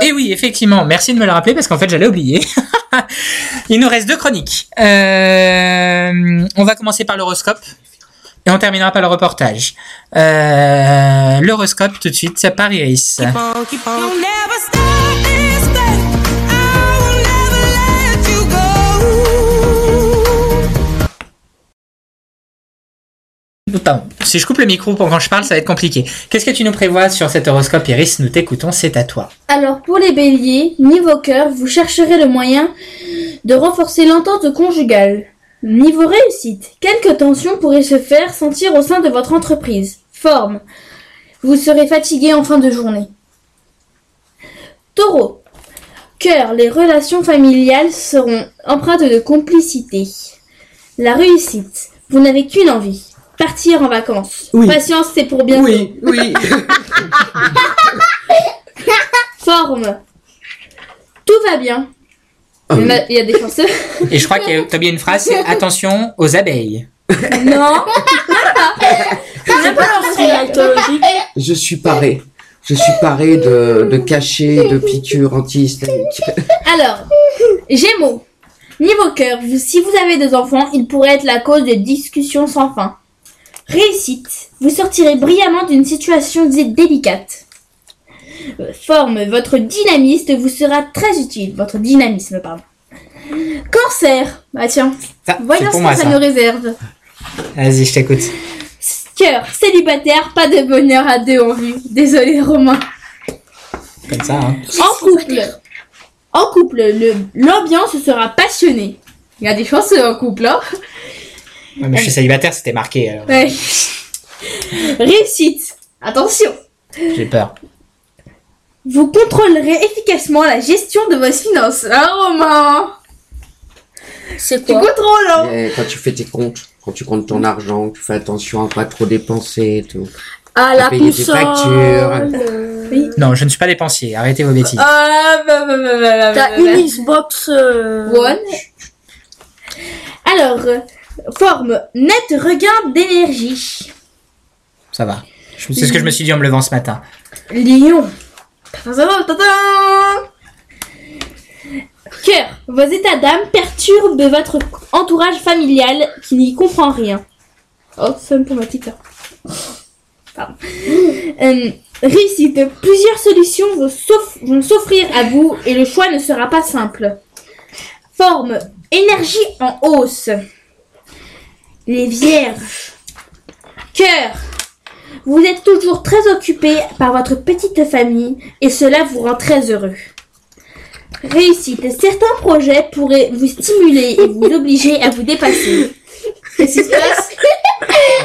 Eh oui, effectivement, merci de me le rappeler parce qu'en fait j'allais oublier. Il nous reste deux chroniques. Euh, on va commencer par l'horoscope et on terminera par le reportage. Euh, l'horoscope tout de suite, c'est par Iris. Si je coupe le micro pour quand je parle, ça va être compliqué. Qu'est-ce que tu nous prévois sur cet horoscope, Iris Nous t'écoutons, c'est à toi. Alors, pour les béliers, niveau cœur, vous chercherez le moyen de renforcer l'entente conjugale. Niveau réussite, quelques tensions pourraient se faire sentir au sein de votre entreprise. Forme, vous serez fatigué en fin de journée. Taureau, cœur, les relations familiales seront empreintes de complicité. La réussite, vous n'avez qu'une envie, partir en vacances. Oui. Patience, c'est pour bientôt. Oui, oui. Forme. Tout va bien. Il y, a, il y a des chanceux. Et je crois que t'as bien une phrase, c'est attention aux abeilles. non. C'est pas. Je suis paré. Je suis paré de, de cachets, de piqûres anti-hystériques. Alors, Gémeaux. Niveau cœur, si vous avez des enfants, ils pourraient être la cause de discussions sans fin. Réussite. Vous sortirez brillamment d'une situation dé- délicate. Forme. Votre dynamisme vous sera très utile. Votre dynamisme, pardon. Cancer. Bah tiens, Ça, voyons ce que moi ça ça. nous réserve. Vas-y, je t'écoute. Cœur. Célibataire, pas de bonheur à deux en vue. Désolé, Romain. Comme ça, hein. En couple, en couple, le- l'ambiance sera passionnée. Il y a des chanceux en couple, hein. Ouais, mais je suis célibataire, c'était marqué. alors Ouais. Réussite. Attention. J'ai peur. Vous contrôlerez efficacement la gestion de vos finances. Hein, Romain C'est Tu quoi contrôles, hein Et quand tu fais tes comptes, quand tu comptes ton argent, tu fais attention à pas trop dépenser et tout. Ah, la payer console. Oui. Non, je ne suis pas dépensier. Arrêtez vos bêtises. Ah, bah, bah, bah, bah, bah, T'as bah, une bah. Xbox. euh, One. Alors, euh, forme, net regain d'énergie. Ça va. Je- C'est ce que je me suis dit en me levant ce matin. Lion. Cœur, vos états d'âme perturbent votre entourage familial qui n'y comprend rien. Oh, ça me ma petite. Pardon. Euh, réussite, plusieurs solutions vont s'offrir à vous et le choix ne sera pas simple. Forme, énergie en hausse. Les vierges. Cœur, vous êtes toujours très occupé par votre petite famille et cela vous rend très heureux. Réussite. Certains projets pourraient vous stimuler et vous obliger à vous dépasser. Qu'est-ce qui se passe?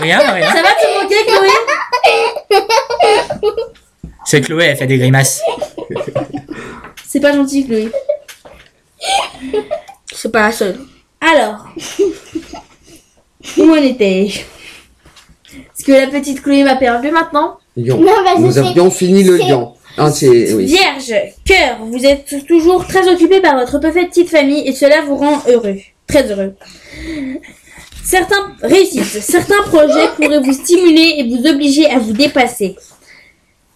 Rien, rien. Ça va te manquer, Chloé? C'est Chloé, elle fait des grimaces. C'est pas gentil, Chloé. C'est pas la seule. Alors, où en étais-je Est-ce que la petite Chloé m'a perdu maintenant Lion. Non, vas-y, Nous c'est- avions fini le c'est- lion. Ah, c'est, oui. Vierge, cœur, vous êtes toujours très occupé par votre petite famille et cela vous rend heureux. Très heureux. Certains réussite. Certains projets pourraient vous stimuler et vous obliger à vous dépasser.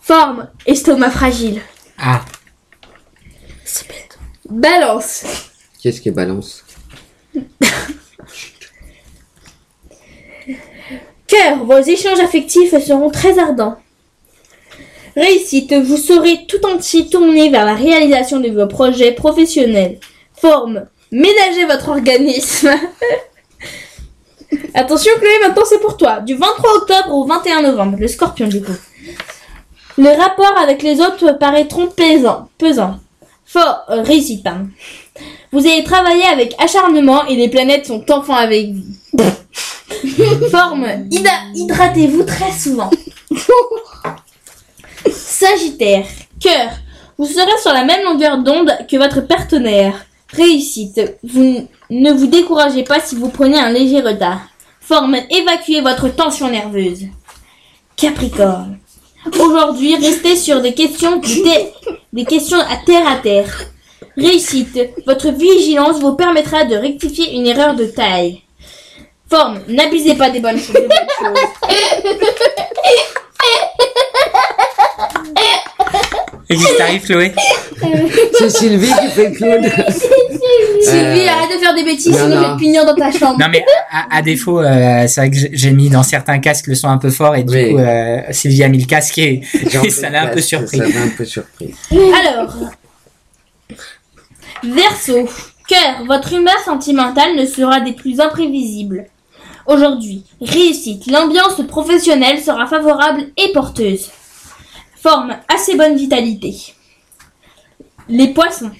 Forme, estomac fragile. Ah, Balance. Qu'est-ce qui est balance? Cœur, vos échanges affectifs seront très ardents. Réussite, vous serez tout entier tourné vers la réalisation de vos projets professionnels. Forme, ménagez votre organisme. Attention Chloé, maintenant c'est pour toi. Du 23 octobre au 21 novembre, le scorpion du coup. Le rapport avec les autres paraîtront pesants. pesants. Fort, euh, réussite. Vous allez travailler avec acharnement et les planètes sont enfin avec vous. Forme, hydra- hydratez-vous très souvent. Sagittaire, cœur, Vous serez sur la même longueur d'onde que votre partenaire. Réussite. Vous ne vous découragez pas si vous prenez un léger retard. Forme. Évacuez votre tension nerveuse. Capricorne. Aujourd'hui, restez sur des questions, des questions à terre à terre. Réussite. Votre vigilance vous permettra de rectifier une erreur de taille. Forme. N'abusez pas des bonnes choses. des bonnes choses. Et qu'est-ce qui t'arrive, Chloé C'est Sylvie qui fait le clown. Sylvie, Euh, arrête de faire des bêtises, non, sinon je vais te punir dans ta chambre. Non mais à, à défaut, euh, c'est vrai que j'ai- mis dans certains casques le son un peu fort et du Oui. coup euh, Sylvie a mis le casque et, ça l'a un peu surpris. casque, Ça m'a un peu surpris. Alors, Verseau, cœur, votre humeur sentimentale ne sera des plus imprévisibles. Aujourd'hui, réussite, l'ambiance professionnelle sera favorable et porteuse. Forme, assez bonne vitalité. Les poissons.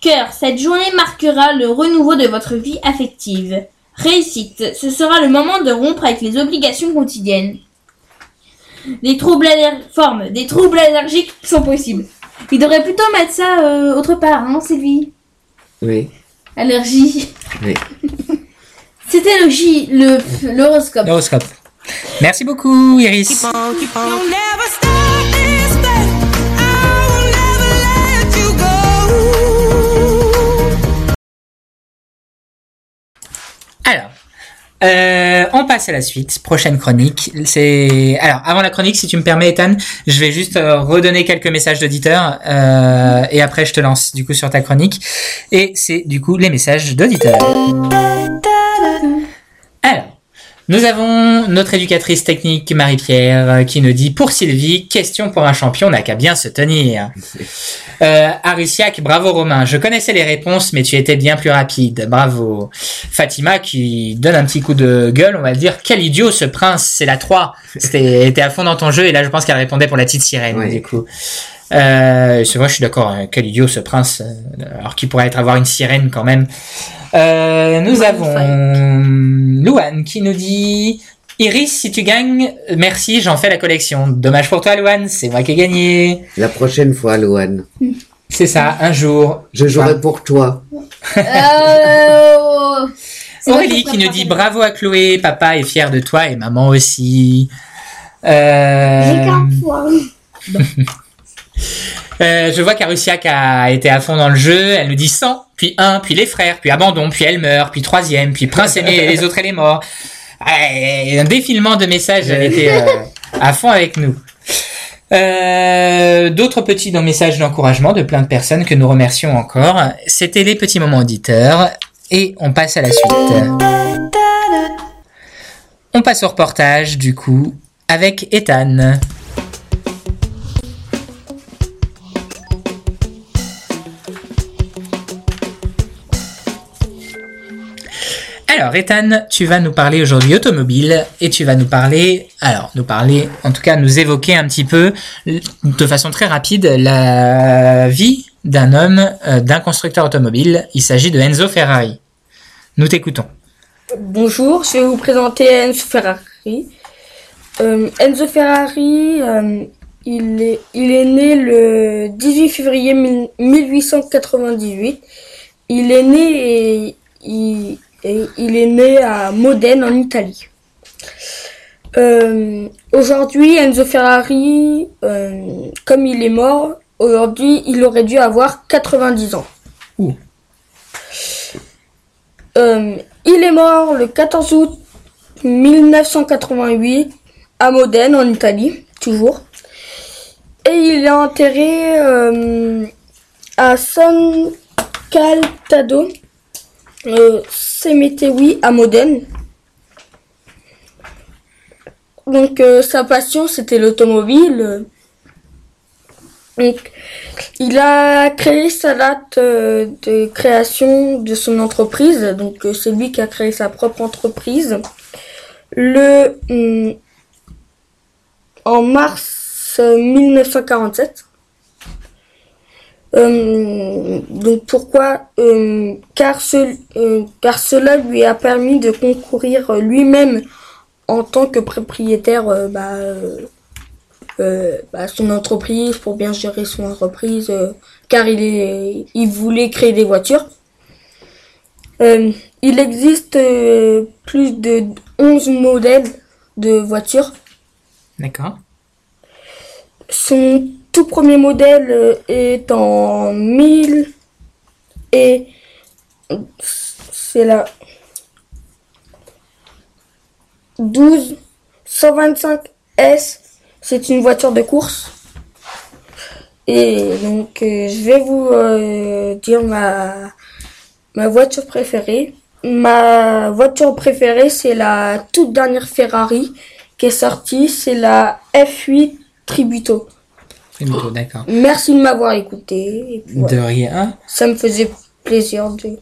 Cœur, cette journée marquera le renouveau de votre vie affective. Réussite, ce sera le moment de rompre avec les obligations quotidiennes. Des troubles forme, des troubles allergiques sont possibles. Il devrait plutôt mettre ça euh, autre part, hein, Sylvie? Oui, Allergie. oui. C'était le J, le l'horoscope. L'horoscope. Merci beaucoup, Iris. Alors, euh, on passe à la suite. Prochaine chronique. C'est alors avant la chronique, si tu me permets, Ethan, je vais juste euh, redonner quelques messages d'auditeurs euh, et après je te lance du coup sur ta chronique. Et c'est du coup les messages d'auditeurs. Nous avons notre éducatrice technique Marie-Pierre euh, qui nous dit pour Sylvie, question pour un champion n'a qu'à bien se tenir. Euh, Arusiak, bravo Romain. Je connaissais les réponses, mais tu étais bien plus rapide. Bravo. Fatima qui donne un petit coup de gueule, on va dire. Quel idiot ce prince, c'est la 3. C'était était à fond dans ton jeu et là je pense qu'elle répondait pour la petite sirène Oui. du coup. Euh, c'est vrai, je suis d'accord. hein. Quel idiot ce prince, euh, alors qu'il pourrait être avoir une sirène quand même. Euh, nous avons Louane qui nous dit Iris, si tu gagnes, merci, j'en fais la collection. Dommage pour toi, Louane, c'est moi qui ai gagné. La prochaine fois, Loane. C'est ça, un jour. Je jouerai pour toi. Euh, Aurélie qui nous dit bravo à Chloé, papa est fier de toi et maman aussi. Euh, J'ai qu'un point. euh, je vois qu'Arusiak a été à fond dans le jeu. Elle nous dit 100, puis 1, puis les frères, puis abandon, puis elle meurt, puis troisième, puis prince aimé et les autres elle est mort. Un défilement de messages, elle était euh, à fond avec nous. Euh, D'autres petits messages d'encouragement de plein de personnes que nous remercions encore. C'était les petits moments auditeurs et on passe à la suite. On passe au reportage du coup avec Ethan. Alors, Ethan, tu vas nous parler aujourd'hui automobile et tu vas nous parler, alors, nous parler, en tout cas, nous évoquer un petit peu, de façon très rapide, la vie d'un homme, euh, d'un constructeur automobile. Il s'agit de Enzo Ferrari. Nous t'écoutons. Bonjour, je vais vous présenter Enzo Ferrari. Euh, Enzo Ferrari, euh, il, est, il est né le 18 février mille- 1898. Il est né et et il est né à Modène en Italie. Euh, aujourd'hui, Enzo Ferrari, euh, comme il est mort, aujourd'hui, il aurait dû avoir 90 ans. Ouh. Euh, il est mort le 14 août 1988 à Modène en Italie, toujours. Et il est enterré euh, à San Caltado, euh, Cemetery à Modène. Donc euh, sa passion c'était l'automobile. Donc il a créé sa date euh, de création de son entreprise. Donc euh, c'est lui qui a créé sa propre entreprise. Le hum, en mars euh, 1947. Euh, donc pourquoi Euh, car, ce- euh, car cela lui a permis de concourir lui-même en tant que propriétaire bah, bah, son entreprise, pour bien gérer son entreprise, car il, est, il voulait créer des voitures. Il existe plus de 11 modèles de voitures. D'accord. Son tout premier modèle euh, est en 1000 et c'est la 12 125 S. C'est une voiture de course. Et donc euh, je vais vous euh, dire ma ma voiture préférée. Ma voiture préférée c'est la toute dernière Ferrari qui est sortie, c'est la F8 Tributo. D'accord. Merci de m'avoir écouté. Et puis De rien. Ça me faisait plaisir de,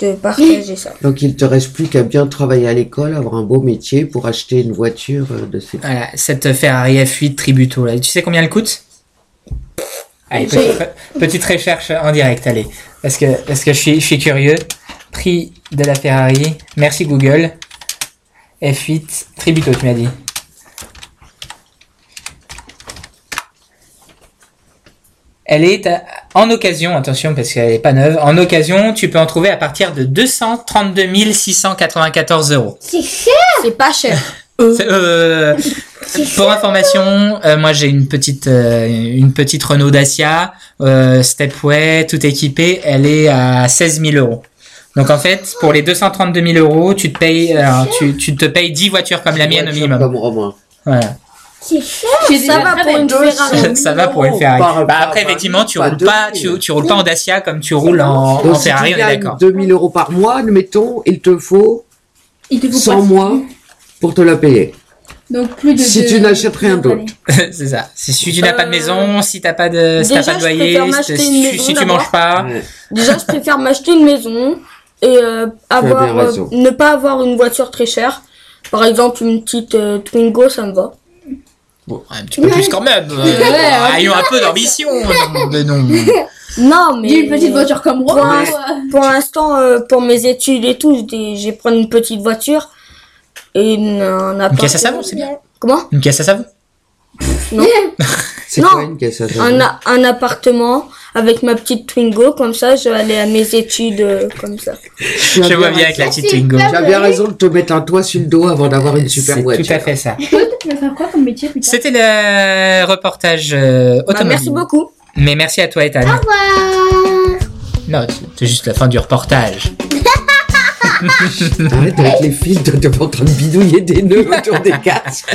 de partager ça. Donc il te reste plus qu'à bien travailler à l'école, avoir un beau métier pour acheter une voiture euh, de ces. Voilà, cette Ferrari F8 Tributo là. Tu sais combien elle coûte? Allez, J'ai- petite, petite recherche en direct, allez. Parce que, parce que je, suis, je suis curieux. Prix de la Ferrari. Merci Google. F8 Tributo, tu m'as dit. Elle est à- en occasion, attention parce qu'elle n'est pas neuve. En occasion, tu peux en trouver à partir de 232 694 euros. C'est cher C'est pas cher. C'est- euh, pour information, euh, moi j'ai une petite euh, une petite Renault Dacia euh, Stepway, tout équipé. Elle est à 16 000 euros. Donc en fait, pour les 232 000 euros, tu te payes euh, tu, tu te payes 10 voitures comme la mienne au minimum. Comme Romain. Voilà. C'est cher Ça va pour une Ferrari. Ça va pour une Ferrari. Bah après effectivement, tu roules pas tu, 2000. tu roules pas en Dacia comme tu roules en, Donc en si Ferrari, tu on est d'accord. 2000 euros par mois, admettons, il te faut Il te faut 100 pas- mois pour te la payer. Donc plus de. Si tu n'achètes rien d'autre. c'est ça. Si, tu n'as pas de Euh, maison, si t'as pas de si t'as déjà, pas de loyer, si, si si tu manges pas, Ouais. Déjà, je préfère m'acheter une maison et euh, avoir euh, ne pas avoir une voiture très chère. Par exemple, une petite euh, Twingo, ça me va. Bon, un petit peu plus quand même. Euh, ayons un peu d'ambition. Non, mais non. Non, mais une petite voiture comme Pour, moi. l'in- pour l'instant, euh, pour mes études et tout, j'ai prendre une petite voiture et une, un appart. caisse à savon, c'est bien. Comment? Une caisse à savon? Non. C'est quoi une caisse à savon? Un, un appartement avec ma petite Twingo, comme ça, je vais aller à mes études euh, comme ça. Tu as Je vois bien bien avec la petite Twingo. Tu as bien raison de te mettre un toit sur le dos avant d'avoir une super C'est voiture. tout à fait ça. Tu vas faire quoi comme métier plus tard C'était le reportage euh, Bah, automobile. merci beaucoup. Mais merci à toi, Ethan. Au revoir Non, c'est juste la fin du reportage. Arrête avec les fils, tu es en train de bidouiller des nœuds autour des casques.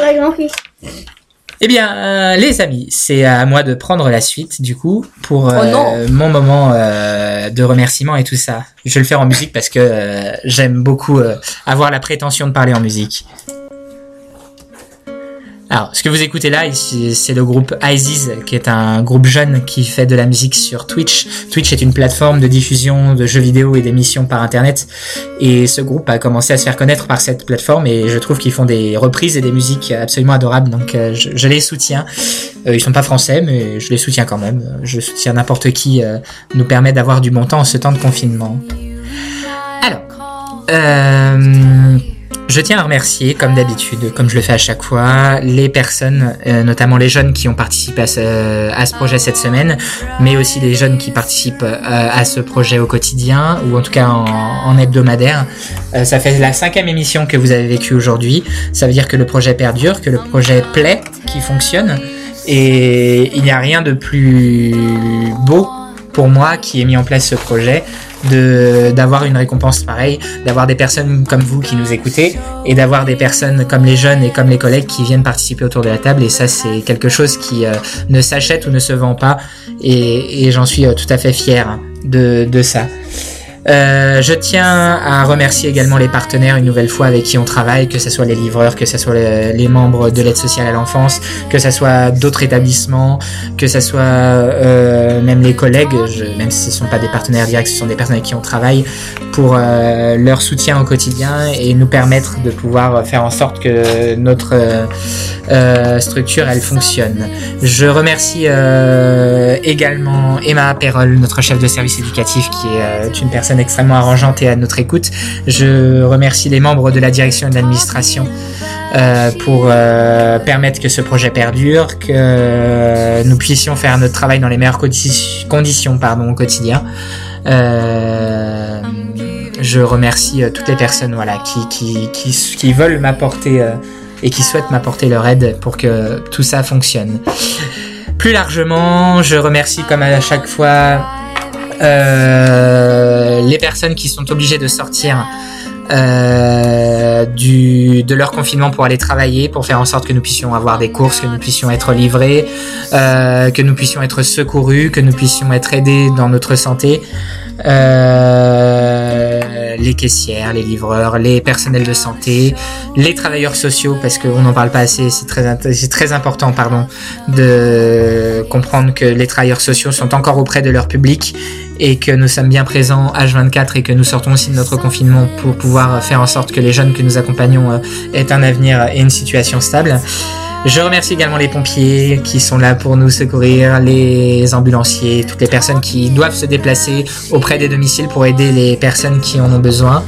Ouais, grand fils. Eh bien, euh, les amis, c'est à moi de prendre la suite, du coup, pour euh, Oh non. mon moment euh, de remerciement et tout ça. Je vais le faire en musique parce que euh, j'aime beaucoup euh, avoir la prétention de parler en musique. Alors, ce que vous écoutez là, c'est le groupe Isis, qui est un groupe jeune qui fait de la musique sur Twitch. Twitch est une plateforme de diffusion de jeux vidéo et d'émissions par Internet. Et ce groupe a commencé à se faire connaître par cette plateforme et je trouve qu'ils font des reprises et des musiques absolument adorables. Donc, euh, je, je les soutiens. Euh, ils sont pas français, mais je les soutiens quand même. Je soutiens n'importe qui euh, nous permet d'avoir du bon temps en ce temps de confinement. Alors, euh, je tiens à remercier, comme d'habitude, comme je le fais à chaque fois, les personnes, euh, notamment les jeunes qui ont participé à ce, à ce projet cette semaine, mais aussi les jeunes qui participent euh, à ce projet au quotidien, ou en tout cas en, en hebdomadaire. Euh, ça fait la cinquième émission que vous avez vécue aujourd'hui. Ça veut dire que le projet perdure, que le projet plaît, qui fonctionne. Et il n'y a rien de plus beau pour moi qui ai mis en place ce projet de d'avoir une récompense pareille, d'avoir des personnes comme vous qui nous écoutez et d'avoir des personnes comme les jeunes et comme les collègues qui viennent participer autour de la table et ça c'est quelque chose qui euh, ne s'achète ou ne se vend pas et, j'en suis euh, tout à fait fier de ça. Euh, je tiens à remercier également les partenaires une nouvelle fois avec qui on travaille, que ce soit les livreurs, que ce soit le- les membres de l'aide sociale à l'enfance, que ce soit d'autres établissements, que ce soit euh, même les collègues, même si ce ne sont pas des partenaires directs, ce sont des personnes avec qui on travaille, pour euh, leur soutien au quotidien et nous permettre de pouvoir faire en sorte que notre structure elle fonctionne. Je remercie également Emma Perrol, notre chef de service éducatif, qui est une personne extrêmement arrangeantes et à notre écoute. Je remercie les membres de la direction et de l'administration euh, pour euh, permettre que ce projet perdure, que nous puissions faire notre travail dans les meilleures condi- conditions pardon, au quotidien. Euh, je remercie toutes les personnes voilà, qui, qui, qui, qui veulent m'apporter et qui souhaitent m'apporter leur aide pour que tout ça fonctionne. Plus largement, je remercie comme à chaque fois euh, les personnes qui sont obligées de sortir euh, du, de leur confinement pour aller travailler, pour faire en sorte que nous puissions avoir des courses, que nous puissions être livrés, euh, que nous puissions être secourus, que nous puissions être aidés dans notre santé. Euh, les caissières, les livreurs, les personnels de santé, les travailleurs sociaux, parce qu'on n'en parle pas assez, c'est très, très important, pardon, de comprendre que les travailleurs sociaux sont encore auprès de leur public et que nous sommes bien présents H24 et que nous sortons aussi de notre confinement pour pouvoir faire en sorte que les jeunes que nous accompagnons euh, aient un avenir et une situation stable. Je remercie également les pompiers qui sont là pour nous secourir, les ambulanciers, toutes les personnes qui doivent se déplacer auprès des domiciles pour aider les personnes qui en ont besoin.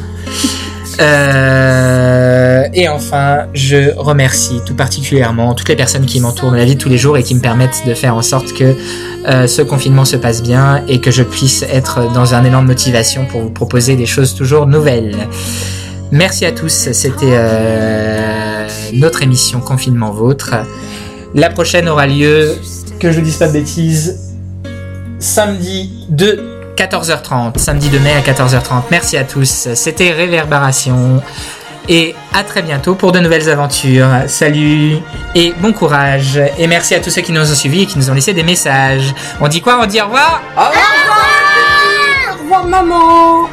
Euh, et enfin, je remercie tout particulièrement toutes les personnes qui m'entourent dans la vie de tous les jours et qui me permettent de faire en sorte que euh, ce confinement se passe bien et que je puisse être dans un élan de motivation pour vous proposer des choses toujours nouvelles. Merci à tous, c'était euh, notre émission Confinement Vôtre. La prochaine aura lieu, que je vous dise pas de bêtises, samedi de 14h30, samedi de mai à 14h30. Merci à tous, c'était Réverbération. Et à très bientôt pour de nouvelles aventures. Salut et bon courage. Et merci à tous ceux qui nous ont suivis et qui nous ont laissé des messages. On dit quoi? On dit au revoir? Au revoir maman